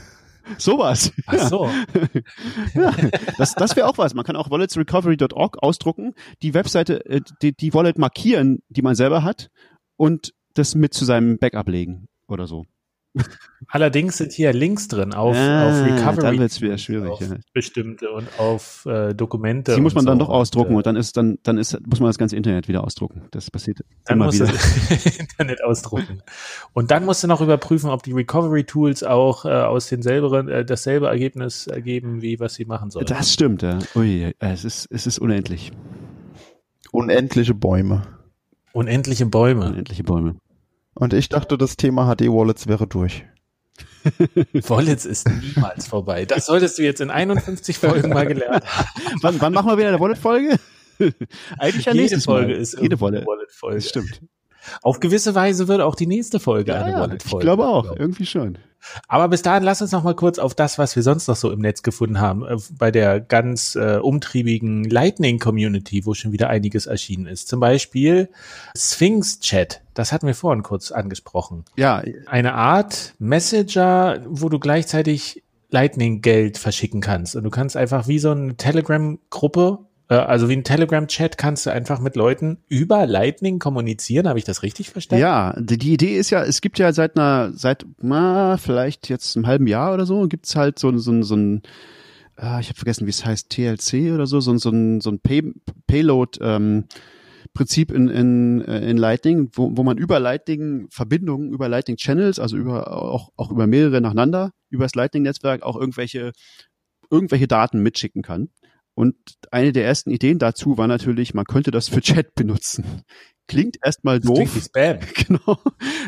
Sowas. Ach so. ja, das das wäre auch was. Man kann auch walletsrecovery.org ausdrucken, die Webseite, äh, die, die Wallet markieren, die man selber hat und das mit zu seinem Backup legen oder so. Allerdings sind hier Links drin auf, Ah, auf Recovery. dann wird's wieder schwierig, Auf ja. bestimmte und auf äh, Dokumente. Die muss man dann so. doch ausdrucken Und, und dann ist dann dann ist muss man das ganze Internet wieder ausdrucken. Das passiert dann immer musst wieder. du das Internet ausdrucken. Und dann musst du noch überprüfen, ob die Recovery Tools auch äh, aus denselben, äh, dasselbe Ergebnis ergeben, wie was sie machen sollen. Das stimmt, ja. Ui, es ist es ist unendlich. Unendliche Bäume. Unendliche Bäume. Unendliche Bäume. Und ich dachte, das Thema HD-Wallets wäre durch. Wallets ist niemals vorbei. Das solltest du jetzt in 51 Folgen mal gelernt haben. Wann, wann machen wir wieder eine Wallet-Folge? Eigentlich ja Jede nächstes Folge Mal. ist jede Wallet. Wallet-Folge. Das stimmt. Auf gewisse Weise wird auch die nächste Folge eine Ja, ich Wallet-Folge. glaube auch, irgendwie schon. Aber bis dahin, lass uns noch mal kurz auf das, was wir sonst noch so im Netz gefunden haben, äh, bei der ganz äh, umtriebigen Lightning-Community, wo schon wieder einiges erschienen ist. Zum Beispiel Sphinx-Chat, das hatten wir vorhin kurz angesprochen. Ja, Eine Art Messenger, wo du gleichzeitig Lightning-Geld verschicken kannst. Und du kannst einfach wie so eine Telegram-Gruppe, also wie ein Telegram-Chat, kannst du einfach mit Leuten über Lightning kommunizieren. Habe ich das richtig verstanden? Ja, die, die Idee ist ja, es gibt ja seit einer, seit na, vielleicht jetzt einem halben Jahr oder so, gibt's halt so, so, so ein, äh, ich habe vergessen, wie es heißt, TLC oder so, so, so ein, so ein Pay, Payload ähm, Prinzip in, in, äh, in Lightning, wo, wo man über Lightning Verbindungen, über Lightning Channels, also über auch, auch über mehrere nacheinander, über das Lightning-Netzwerk auch irgendwelche, irgendwelche Daten mitschicken kann. Und eine der ersten Ideen dazu war natürlich, man könnte das für Chat benutzen. Klingt erstmal Das klingt doof. wie Spam. Genau.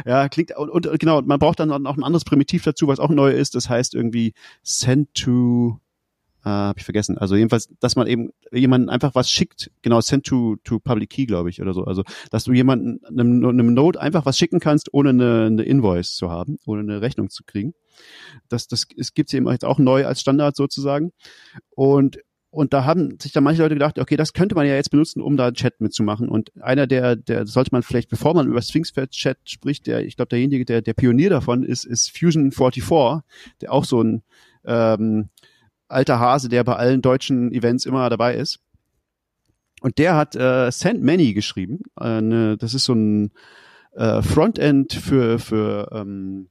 Ja, klingt und, und genau, man braucht dann auch ein anderes Primitiv dazu, was auch neu ist. Das heißt irgendwie send to äh, hab ich vergessen. Also jedenfalls, dass man eben jemanden einfach was schickt, genau, send to, to public key, glaube ich, oder so. Also, dass du jemanden einem, einem Node einfach was schicken kannst, ohne eine, eine Invoice zu haben, ohne eine Rechnung zu kriegen. Das, das es gibt's eben jetzt auch neu als Standard sozusagen. Und und da haben sich dann manche Leute gedacht, okay, das könnte man ja jetzt benutzen, um da einen Chat mitzumachen. Und einer der, der sollte man vielleicht, bevor man über Sphinx-Chat spricht, der, ich glaube, derjenige, der, der Pionier davon ist, ist Fusion 44, der auch so ein ähm, alter Hase, der bei allen deutschen Events immer dabei ist. Und der hat äh, Send Many geschrieben. Äh, ne, das ist so ein äh, Frontend für, für ähm,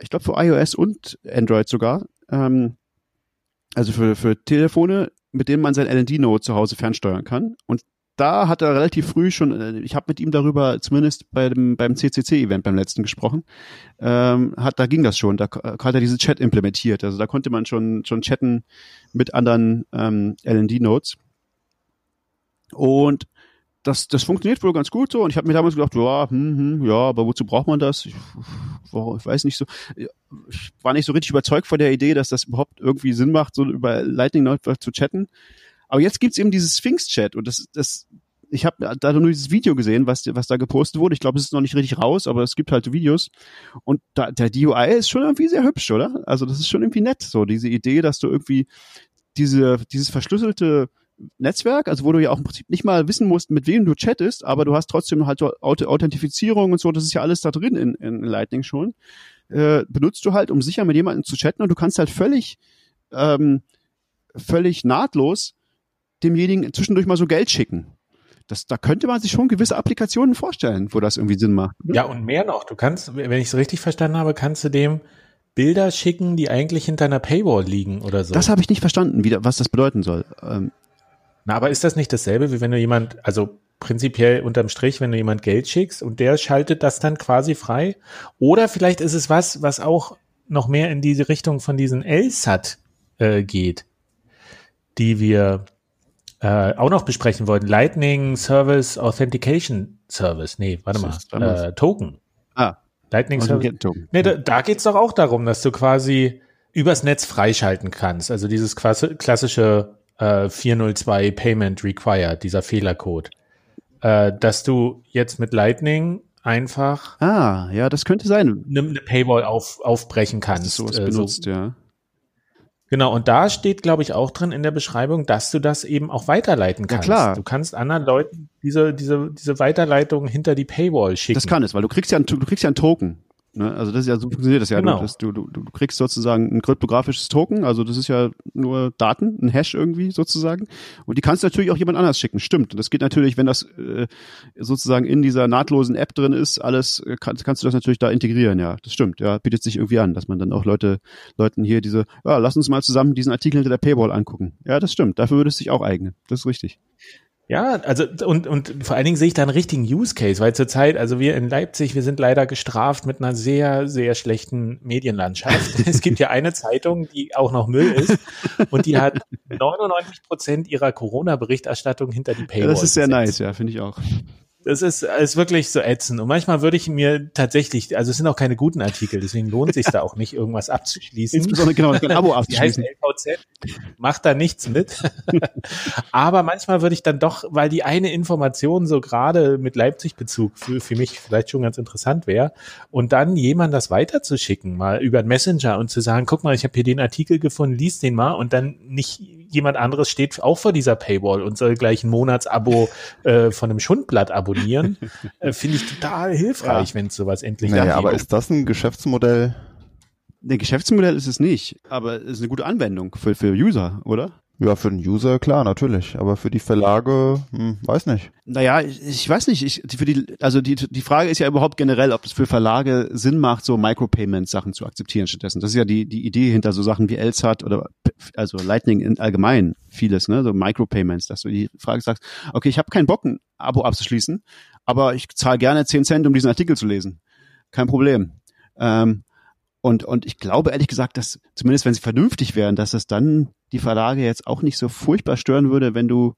ich glaube, für iOS und Android sogar. Ähm, also für, für Telefone, mit denen man sein LND-Node zu Hause fernsteuern kann. Und da hat er relativ früh schon, äh, ich habe mit ihm darüber zumindest bei dem, beim CCC-Event beim letzten gesprochen, ähm, hat, da ging das schon, da k- hat er diese Chat implementiert. Also da konnte man schon, schon chatten mit anderen ähm, LND-Nodes. Und das, das funktioniert wohl ganz gut so. Und ich habe mir damals gedacht, ja, hm, hm, ja, aber wozu braucht man das? Ich, ich weiß nicht so. Ich war nicht so richtig überzeugt von der Idee, dass das überhaupt irgendwie Sinn macht, so über Lightning Network zu chatten. Aber jetzt gibt's eben dieses Sphinx-Chat und das, das, ich habe da nur dieses Video gesehen, was, was da gepostet wurde. Ich glaube, es ist noch nicht richtig raus, aber es gibt halt Videos. Und da, der DUI ist schon irgendwie sehr hübsch, oder? Also das ist schon irgendwie nett, so diese Idee, dass du irgendwie diese, dieses verschlüsselte Netzwerk, also wo du ja auch im Prinzip nicht mal wissen musst, mit wem du chattest, aber du hast trotzdem halt so Auth Authentifizierung und so, das ist ja alles da drin in, in Lightning schon, äh, benutzt du halt, um sicher mit jemandem zu chatten und du kannst halt völlig, ähm, völlig nahtlos demjenigen zwischendurch mal so Geld schicken. Das, da könnte man sich schon gewisse Applikationen vorstellen, wo das irgendwie Sinn macht. Ja, und mehr noch. Du kannst, wenn ich es richtig verstanden habe, kannst du dem Bilder schicken, die eigentlich hinter einer Paywall liegen oder so. Das habe ich nicht verstanden, wie, was das bedeuten soll. Ähm, Na, aber ist das nicht dasselbe, wie wenn du jemand, also prinzipiell unterm Strich, wenn du jemand Geld schickst und der schaltet das dann quasi frei? Oder vielleicht ist es was, was auch noch mehr in diese Richtung von diesen LSAT äh, geht, die wir äh, auch noch besprechen wollten. Lightning Service Authentication Service. Nee, warte mal. Äh, Token. ah, Lightning Service. Token. Nee, da, da geht's doch auch darum, dass du quasi übers Netz freischalten kannst. Also dieses klassische äh, 402 Payment Required, dieser Fehlercode. Äh, dass du jetzt mit Lightning einfach Ah, ja, das könnte sein. eine, eine Paywall auf, aufbrechen kannst. sowas Äh, so- benutzt, ja. Genau, und da steht, glaube ich, auch drin in der Beschreibung, dass du das eben auch weiterleiten Ja, kannst. klar. Du kannst anderen Leuten diese, diese, diese Weiterleitung hinter die Paywall schicken. Das kann es, weil du kriegst ja, ein, du kriegst ja einen Token. Ne? Also das ist ja so funktioniert das ja. Genau. Du, du, du kriegst sozusagen ein kryptografisches Token, also das ist ja nur Daten, ein Hash irgendwie sozusagen. Und die kannst du natürlich auch jemand anders schicken. Stimmt. Und das geht natürlich, wenn das äh, sozusagen in dieser nahtlosen App drin ist, alles äh, kann, kannst du das natürlich da integrieren. Ja, das stimmt. Ja, bietet sich irgendwie an, dass man dann auch Leute, Leuten hier diese, ja, lass uns mal zusammen diesen Artikel hinter der Paywall angucken. Ja, das stimmt. Dafür würde es sich auch eignen. Das ist richtig. Ja, also und, und vor allen Dingen sehe ich da einen richtigen Use Case, weil zurzeit, also wir in Leipzig, wir sind leider gestraft mit einer sehr, sehr schlechten Medienlandschaft. es gibt ja eine Zeitung, die auch noch Müll ist und die hat 99 Prozent ihrer Corona-Berichterstattung hinter die Paywall. Das ist sehr gesetzt. nice, ja, finde ich auch. Das ist, ist wirklich so ätzend. Und manchmal würde ich mir tatsächlich, also es sind auch keine guten Artikel, deswegen lohnt sich da auch nicht, irgendwas abzuschließen. Insbesondere genau, ein Abo Die heißt abzuschließen. LVZ, macht da nichts mit. Aber manchmal würde ich dann doch, weil die eine Information so gerade mit Leipzig-Bezug für, für mich vielleicht schon ganz interessant wäre, und dann jemand das weiterzuschicken, mal über einen Messenger und zu sagen, guck mal, ich habe hier den Artikel gefunden, lies den mal und dann nicht jemand anderes steht auch vor dieser Paywall und soll gleich ein Monatsabo äh, von einem Schundblatt abonnieren, äh, finde ich total hilfreich, wenn es sowas endlich Naja, gibt. aber ist das ein Geschäftsmodell? Ne, Geschäftsmodell ist es nicht, aber es ist eine gute Anwendung für, für User, oder? Ja, für den User klar, natürlich. Aber für die Verlage, hm, weiß nicht. Naja, ich, ich weiß nicht, ich, für die, also die, die Frage ist ja überhaupt generell, ob es für Verlage Sinn macht, so Micropayment-Sachen zu akzeptieren stattdessen. Das ist ja die, die Idee hinter so Sachen wie LSAT oder also Lightning in allgemein vieles, ne, so Micropayments, dass du die Frage sagst, okay, ich habe keinen Bock, ein Abo abzuschließen, aber ich zahle gerne 10 Cent, um diesen Artikel zu lesen. Kein Problem. Ähm, und, und ich glaube ehrlich gesagt, dass zumindest wenn sie vernünftig wären, dass es dann die Verlage jetzt auch nicht so furchtbar stören würde, wenn du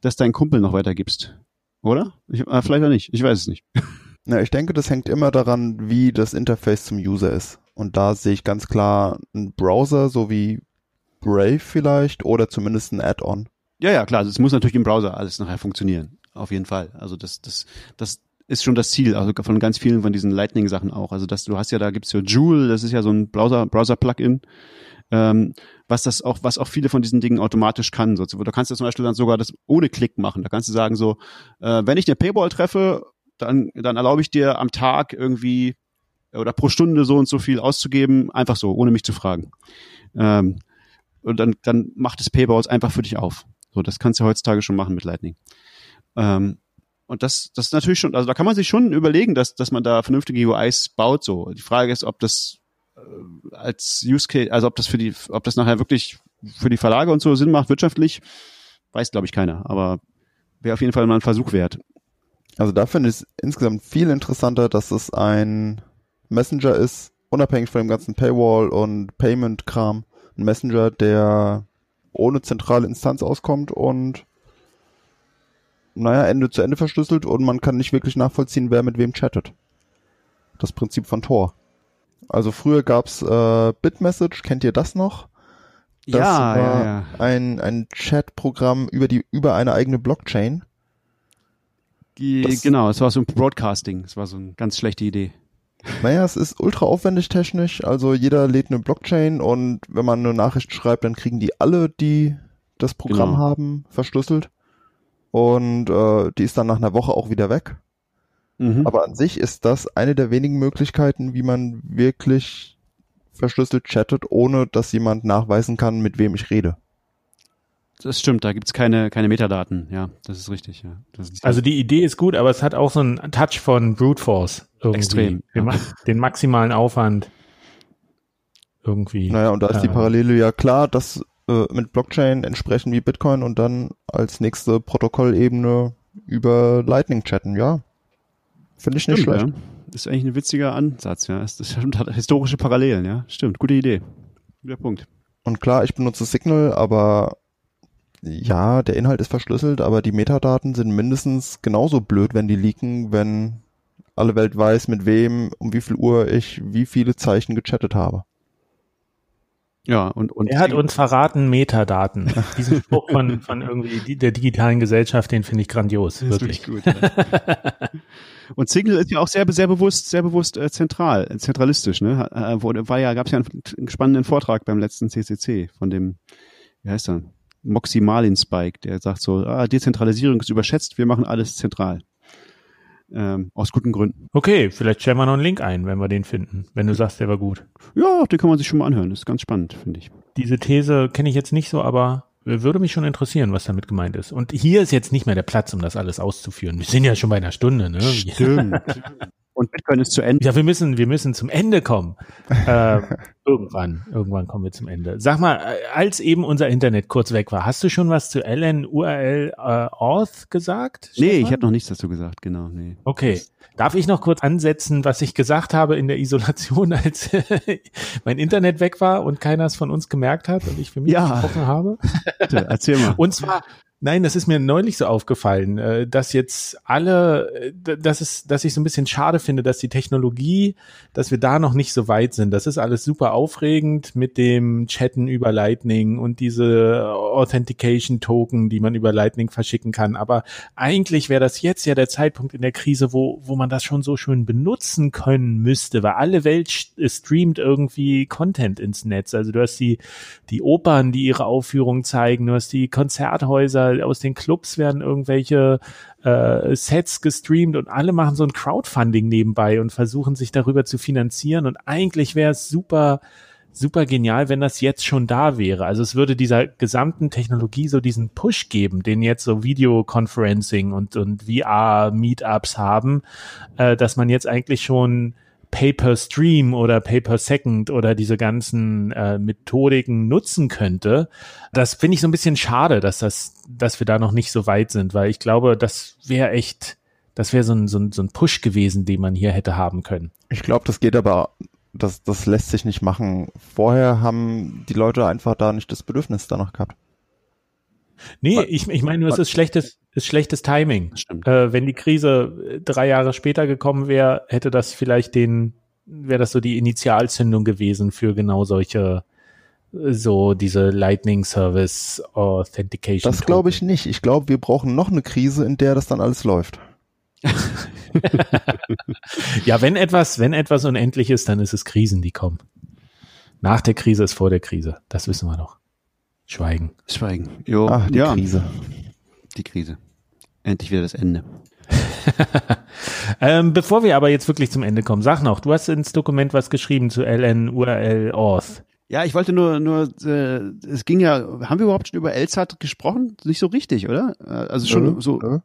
das deinen Kumpel noch weitergibst. Oder? Ich, äh, vielleicht auch nicht. Ich weiß es nicht. Na, ich denke, das hängt immer daran, wie das Interface zum User ist. Und da sehe ich ganz klar einen Browser, so wie Brave vielleicht, oder zumindest ein Add-on. Ja, ja, klar. Es muss natürlich im Browser alles nachher funktionieren. Auf jeden Fall. Also das, das, das ist schon das Ziel, also von ganz vielen von diesen Lightning-Sachen auch. Also dass du hast ja, da gibt's ja Joule, das ist ja so ein Browser, Browser-Plugin, ähm, was das auch, was auch viele von diesen Dingen automatisch kann. So, du kannst ja zum Beispiel dann sogar das ohne Klick machen. Da kannst du sagen so, äh, wenn ich eine Paywall treffe, dann, dann erlaube ich dir am Tag irgendwie oder pro Stunde so und so viel auszugeben, einfach so, ohne mich zu fragen. Ähm, und dann, dann macht das Paywalls einfach für dich auf. So, das kannst du heutzutage schon machen mit Lightning. Ähm, und das, das ist natürlich schon, also da kann man sich schon überlegen, dass, dass man da vernünftige UIs baut. So, die Frage ist, ob das als Use Case, also ob das für die, ob das nachher wirklich für die Verlage und so Sinn macht wirtschaftlich, weiß glaube ich keiner. Aber wäre auf jeden Fall mal ein Versuch wert. Also da finde ich es insgesamt viel interessanter, dass es ein Messenger ist, unabhängig von dem ganzen Paywall und Payment-Kram. Ein Messenger, der ohne zentrale Instanz auskommt und naja, Ende zu Ende verschlüsselt und man kann nicht wirklich nachvollziehen, wer mit wem chattet. Das Prinzip von Tor. Also früher gab's äh, Bitmessage, kennt ihr das noch? Das ja, war ja, ja. ein, ein Chatprogramm über die über eine eigene Blockchain. Die, Das- genau, es war so ein Broadcasting. Es war so eine ganz schlechte Idee. Naja, es ist ultra aufwendig technisch. Also jeder lädt eine Blockchain und wenn man eine Nachricht schreibt, dann kriegen die alle, die das Programm Genau. haben, verschlüsselt. Und äh, die ist dann nach einer Woche auch wieder weg. Mhm. Aber an sich ist das eine der wenigen Möglichkeiten, wie man wirklich verschlüsselt chattet, ohne dass jemand nachweisen kann, mit wem ich rede. das stimmt, da gibt's keine, keine Metadaten. Ja, das ist richtig. Ja. Das ist Also die Idee ist gut, aber es hat auch so einen Touch von Brute Force irgendwie. Extrem, Wir ja. machen den maximalen Aufwand irgendwie. Naja, und da ist die Äh, Parallele ja klar, dass äh, mit Blockchain entsprechend wie Bitcoin und dann als nächste Protokollebene über Lightning chatten, ja. Finde ich nicht Stimmt, schlecht. ja. Ist eigentlich ein witziger Ansatz, ja. Es das stimmt, hat historische Parallelen, ja. Stimmt, gute Idee. Guter Punkt. Und klar, ich benutze Signal, aber ja, der Inhalt ist verschlüsselt, aber die Metadaten sind mindestens genauso blöd, wenn die leaken, wenn alle Welt weiß, mit wem, um wie viel Uhr ich wie viele Zeichen gechattet habe. Ja, und, und Er hat uns verraten Metadaten. Diesen Spruch von, von irgendwie der digitalen Gesellschaft, den finde ich grandios, wirklich. gut. Ja. und Signal ist ja auch sehr, sehr bewusst, sehr bewusst äh, zentral, zentralistisch, ne? Äh, war ja, gab es ja einen, einen spannenden Vortrag beim letzten CCC von dem, wie heißt er? Moxie Marlin Spike, der sagt so, ah, Dezentralisierung ist überschätzt, wir machen alles zentral. Ähm, aus guten Gründen. Okay, vielleicht stellen wir noch einen Link ein, wenn wir den finden, wenn du sagst, der war gut. Ja, den kann man sich schon mal anhören. Das ist ganz spannend, finde ich. Diese These kenne ich jetzt nicht so, aber würde mich schon interessieren, was damit gemeint ist. Und hier ist jetzt nicht mehr der Platz, um das alles auszuführen. Wir sind ja schon bei einer Stunde, ne? Stimmt. Und Bitcoin ist zu Ende. Ja, wir müssen, wir müssen zum Ende kommen. äh, irgendwann, irgendwann kommen wir zum Ende. Sag mal, äh, als eben unser Internet kurz weg war, hast du schon was zu LN URL äh, Auth gesagt? Nee, Stefan? ich habe noch nichts dazu gesagt, genau. Nee. Okay. Darf ich noch kurz ansetzen, was ich gesagt habe in der Isolation, als mein Internet weg war und keiner es von uns gemerkt hat und ich für mich ja. gesprochen habe? Bitte, erzähl mal. Und zwar, Nein, das ist mir neulich so aufgefallen, äh, dass jetzt alle, äh, dass es, dass ich so ein bisschen schade finde, dass die Technologie, dass wir da noch nicht so weit sind. Das ist alles super aufregend mit dem Chatten über Lightning und diese Authentication Token, die man über Lightning verschicken kann. Aber eigentlich wäre das jetzt ja der Zeitpunkt in der Krise, wo, wo man das schon so schön benutzen können müsste, weil alle Welt streamt irgendwie Content ins Netz. Also du hast die, die Opern, die ihre Aufführungen zeigen, du hast die Konzerthäuser, aus den Clubs werden irgendwelche äh, Sets gestreamt und alle machen so ein Crowdfunding nebenbei und versuchen sich darüber zu finanzieren. Und eigentlich wäre es super, super genial, wenn das jetzt schon da wäre. Also es würde dieser gesamten Technologie so diesen Push geben, den jetzt so Videoconferencing und, und VR-Meetups haben, äh, dass man jetzt eigentlich schon Pay-per-Stream oder Pay-per-Second oder diese ganzen äh, Methodiken nutzen könnte. Das finde ich so ein bisschen schade, dass das, dass wir da noch nicht so weit sind, weil ich glaube, das wäre echt, das wäre so ein, so, ein, so ein Push gewesen, den man hier hätte haben können. Ich glaube, das geht aber, das, das lässt sich nicht machen. Vorher haben die Leute einfach da nicht das Bedürfnis danach gehabt. Nee, ich, ich meine nur, es ist schlechtes, ist schlechtes Timing. Äh, wenn die Krise äh, drei Jahre später gekommen wäre, hätte das vielleicht den, wäre das so die Initialzündung gewesen für genau solche, äh, so diese Lightning Service Authentication. Das glaube ich nicht. Ich glaube, wir brauchen noch eine Krise, in der das dann alles läuft. ja, wenn etwas, wenn etwas unendlich ist, dann ist es Krisen, die kommen. Nach der Krise ist vor der Krise. Das wissen wir doch. Schweigen. Schweigen. Jo, Ach, die ja. Krise die Krise. Endlich wieder das Ende. ähm, bevor wir aber jetzt wirklich zum Ende kommen, sag noch, du hast ins Dokument was geschrieben zu LN URL Auth. Ja, ich wollte nur, nur, äh, es ging ja, haben wir überhaupt schon über LSAT gesprochen? Nicht so richtig, oder? Äh, also schon ja, so. Ja.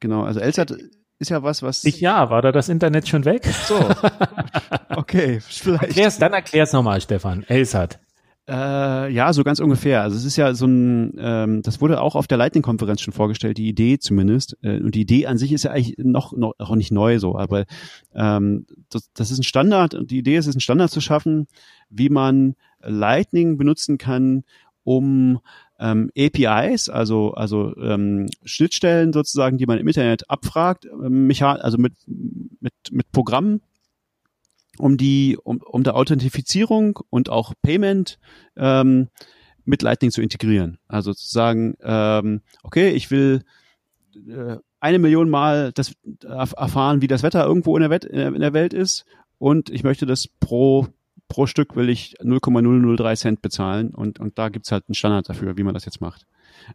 Genau, also LSAT ist ja was, was. Ich ja, war da das Internet schon weg? So. okay, vielleicht. Erklär's, dann erklär's nochmal, Stefan. LSAT. Äh, ja, so ganz ungefähr. Also es ist ja so ein, ähm, das wurde auch auf der Lightning-Konferenz schon vorgestellt, die Idee zumindest. Äh, und die Idee an sich ist ja eigentlich noch, noch auch nicht neu so, aber ähm, das, das ist ein Standard. Und die Idee ist es, einen Standard zu schaffen, wie man Lightning benutzen kann, um ähm, APIs, also also ähm, Schnittstellen sozusagen, die man im Internet abfragt, ähm, also mit mit mit Programmen um die, um, um der Authentifizierung und auch Payment ähm, mit Lightning zu integrieren. Also zu sagen, ähm, okay, ich will äh, eine Million Mal das erfahren, wie das Wetter irgendwo in der, Welt, in der Welt ist und ich möchte das pro pro Stück will ich 0,003 Cent bezahlen und, und da gibt's halt einen Standard dafür, wie man das jetzt macht.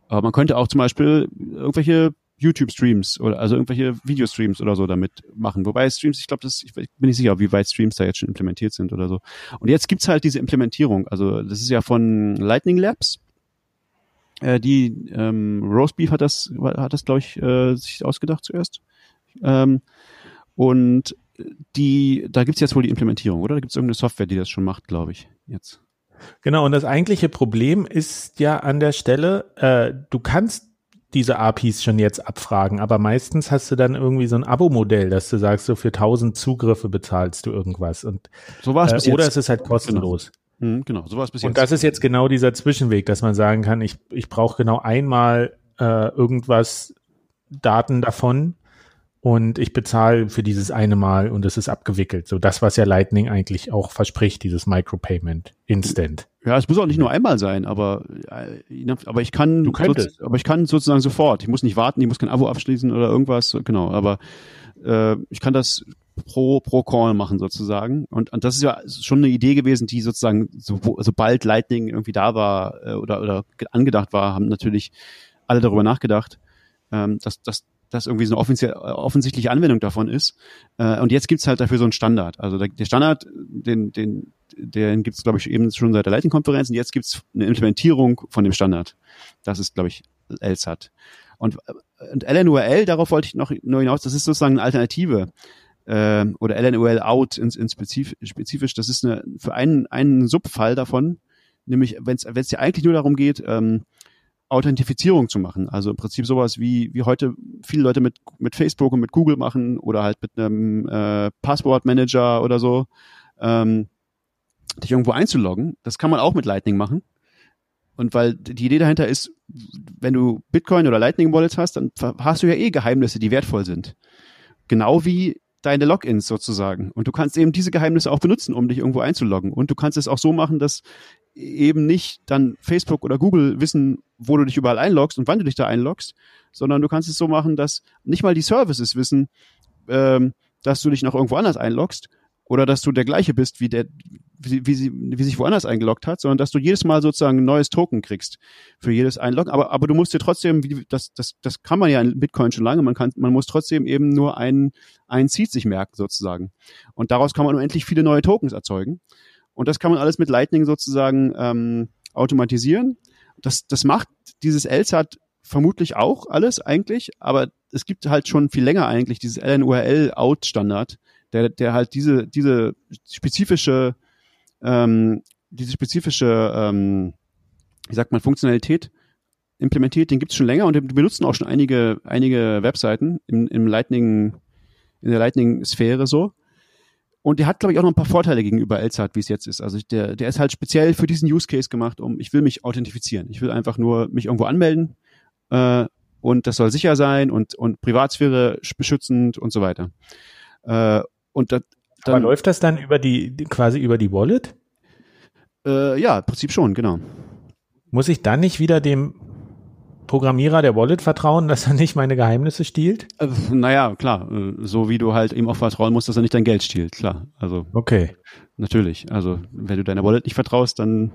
Aber man könnte auch zum Beispiel irgendwelche YouTube-Streams oder also irgendwelche Videostreams oder so damit machen. Wobei Streams, ich glaube, das ich bin nicht sicher, wie weit Streams da jetzt schon implementiert sind oder so. Und jetzt gibt's halt diese Implementierung. Also das ist ja von Lightning Labs. Äh, die ähm, Roastbeef hat das, hat das, glaube ich, äh, sich ausgedacht zuerst. Ähm, und die, da gibt's jetzt wohl die Implementierung, oder? Da gibt's irgendeine Software, die das schon macht, glaube ich, jetzt. Genau, und das eigentliche Problem ist ja an der Stelle, äh, du kannst diese APIs schon jetzt abfragen, aber meistens hast du dann irgendwie so ein Abo-Modell, dass du sagst, so für 1000 Zugriffe bezahlst du irgendwas. Und so war es äh, oder es ist halt kostenlos. Genau, mhm, genau. So war es bis jetzt. Und das ist jetzt genau dieser Zwischenweg, dass man sagen kann, ich, ich brauche genau einmal äh, irgendwas Daten davon und ich bezahle für dieses eine Mal und es ist abgewickelt. So das, was ja Lightning eigentlich auch verspricht, dieses Micropayment Instant. Ja, es muss auch nicht nur einmal sein, aber äh, aber ich kann du könntest. aber ich kann sozusagen sofort. Ich muss nicht warten, ich muss kein Abo abschließen oder irgendwas, genau, aber äh, ich kann das pro pro Call machen sozusagen und und das ist ja schon eine Idee gewesen, die sozusagen so, sobald Lightning irgendwie da war äh, oder oder angedacht war, haben natürlich alle darüber nachgedacht, ähm, dass dass das irgendwie so eine offensichtliche Anwendung davon ist. Äh, und jetzt gibt's halt dafür so einen Standard. Also der, der Standard, den, den, den gibt's glaube ich, eben schon seit der Lightning-Konferenz und jetzt gibt's eine Implementierung von dem Standard. Das ist, glaube ich, LSAT. Und, und LNURL, darauf wollte ich noch nur hinaus, das ist sozusagen eine Alternative äh, oder LNURL out in, in spezifisch, spezifisch, das ist eine, für einen, einen Subfall davon, nämlich wenn es ja eigentlich nur darum geht, ähm, Authentifizierung zu machen. Also im Prinzip sowas wie, wie heute viele Leute mit, mit Facebook und mit Google machen oder halt mit einem äh, Passwortmanager oder so, ähm, dich irgendwo einzuloggen. Das kann man auch mit Lightning machen. Und weil die Idee dahinter ist, wenn du Bitcoin oder Lightning Wallets hast, dann hast du ja eh Geheimnisse, die wertvoll sind. Genau wie deine Logins sozusagen. Und du kannst eben diese Geheimnisse auch benutzen, um dich irgendwo einzuloggen. Und du kannst es auch so machen, dass eben nicht dann Facebook oder Google wissen, wo du dich überall einloggst und wann du dich da einloggst, sondern du kannst es so machen, dass nicht mal die Services wissen, ähm, dass du dich noch irgendwo anders einloggst oder dass du der gleiche bist wie der, wie, wie, sie, wie sich woanders eingeloggt hat, sondern dass du jedes Mal sozusagen ein neues Token kriegst für jedes Einloggen. Aber, aber du musst dir trotzdem, wie, das, das, das kann man ja in Bitcoin schon lange, man kann, man muss trotzdem eben nur einen, einen Seed sich merken sozusagen. Und daraus kann man unendlich viele neue Tokens erzeugen. Und das kann man alles mit Lightning sozusagen ähm, automatisieren. Das, das macht dieses LSAT vermutlich auch alles eigentlich, aber es gibt halt schon viel länger eigentlich dieses LNURL-Out-Standard, der, der halt diese, diese spezifische, ähm, diese spezifische, ähm, wie sagt man, Funktionalität implementiert, den gibt es schon länger und den benutzen auch schon einige, einige Webseiten im, im Lightning, in der Lightning-Sphäre so. Und der hat, glaube ich, auch noch ein paar Vorteile gegenüber LSAT, wie es jetzt ist. Also der, der ist halt speziell für diesen Use Case gemacht, um ich will mich authentifizieren. Ich will einfach nur mich irgendwo anmelden äh, und das soll sicher sein und, und Privatsphäre beschützend und so weiter. Äh, und da, dann, Aber läuft das dann über die quasi über die Wallet? Äh, ja, im Prinzip schon, genau. Muss ich dann nicht wieder dem Programmierer der Wallet vertrauen, dass er nicht meine Geheimnisse stiehlt? Äh, naja, klar. Äh, so wie du halt ihm auch vertrauen musst, dass er nicht dein Geld stiehlt, klar. Also. Okay. Natürlich. Also, wenn du deiner Wallet nicht vertraust, dann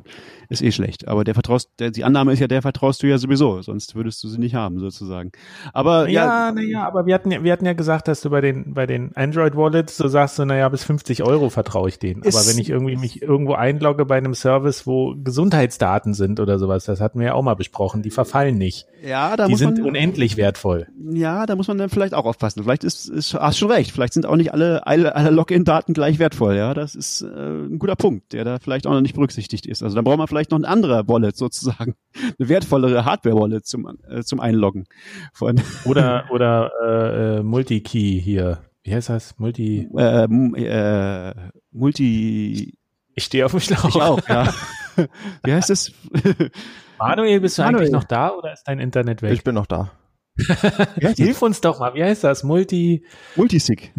ist eh schlecht. Aber der vertraust, der, die Annahme ist ja, der vertraust du ja sowieso, sonst würdest du sie nicht haben, sozusagen. Aber ja, naja, na aber wir hatten ja, wir hatten ja gesagt, dass du bei den, bei den Android Wallets, so sagst du, naja, bis 50 Euro vertraue ich denen. Aber wenn ich irgendwie mich irgendwo einlogge bei einem Service, wo Gesundheitsdaten sind oder sowas, das hatten wir ja auch mal besprochen, die verfallen nicht. Ja, da die muss sind man, unendlich wertvoll. Ja, da muss man dann vielleicht auch aufpassen. Vielleicht ist, ist hast schon recht. Vielleicht sind auch nicht alle, alle, alle Login-Daten gleich wertvoll. Ja, das ist äh, ein guter Punkt, der da vielleicht auch noch nicht berücksichtigt ist. Also da braucht man vielleicht noch ein anderer Wallet sozusagen, eine wertvollere Hardware-Wallet zum, äh, zum Einloggen. Von oder oder äh, äh, Multi-Key hier. Wie heißt das? Multi. Äh, äh, Multi. Ich stehe auf dem Schlauch. Ich auch, ja. Wie heißt es? Manuel, bist du Manuel. eigentlich noch da oder ist dein Internet weg? Ich bin noch da. Hilf uns doch mal. Wie heißt das? Multi. Multisig.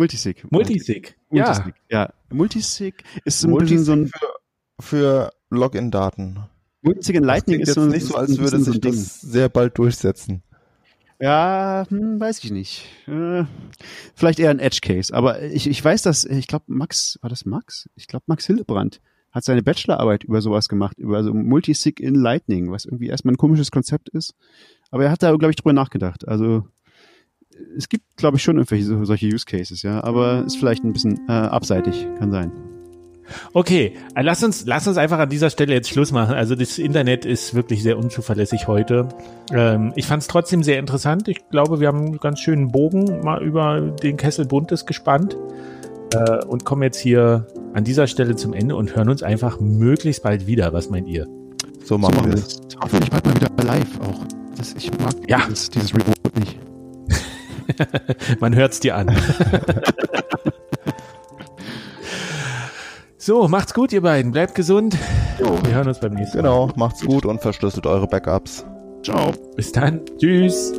Multisig. Multisig. Ja. ja. Multisig ist ein bisschen so ein. Für, für Login-Daten. Multisig in Lightning ist so nicht so, als würde sich das sehr bald durchsetzen. Ja, hm, weiß ich nicht. Äh, vielleicht eher ein Edge Case, aber ich, ich weiß, dass ich glaube Max war das Max? Ich glaube Max Hillebrand hat seine Bachelorarbeit über sowas gemacht, über so Multisig in Lightning, was irgendwie erstmal ein komisches Konzept ist. Aber er hat da, glaube ich, drüber nachgedacht. Also es gibt, glaube ich, schon irgendwelche solche Use Cases, ja, aber ist vielleicht ein bisschen äh, abseitig, kann sein. Okay, äh, lass uns, lass uns einfach an dieser Stelle jetzt Schluss machen. Also das Internet ist wirklich sehr unzuverlässig heute. Ähm, ich fand es trotzdem sehr interessant. Ich glaube, wir haben einen ganz schönen Bogen mal über den Kessel Buntes gespannt äh, und kommen jetzt hier an dieser Stelle zum Ende und hören uns einfach möglichst bald wieder. Was meint ihr? So machen, so machen wir es. Hoffentlich bald mal wieder live auch. Das, ich mag ja. dieses, dieses Reboot nicht. Man hört es dir an. so, macht's gut, ihr beiden. Bleibt gesund. Jo. Wir hören uns beim nächsten genau, Mal. Genau, macht's gut und verschlüsselt eure Backups. Ciao. Bis dann. Tschüss.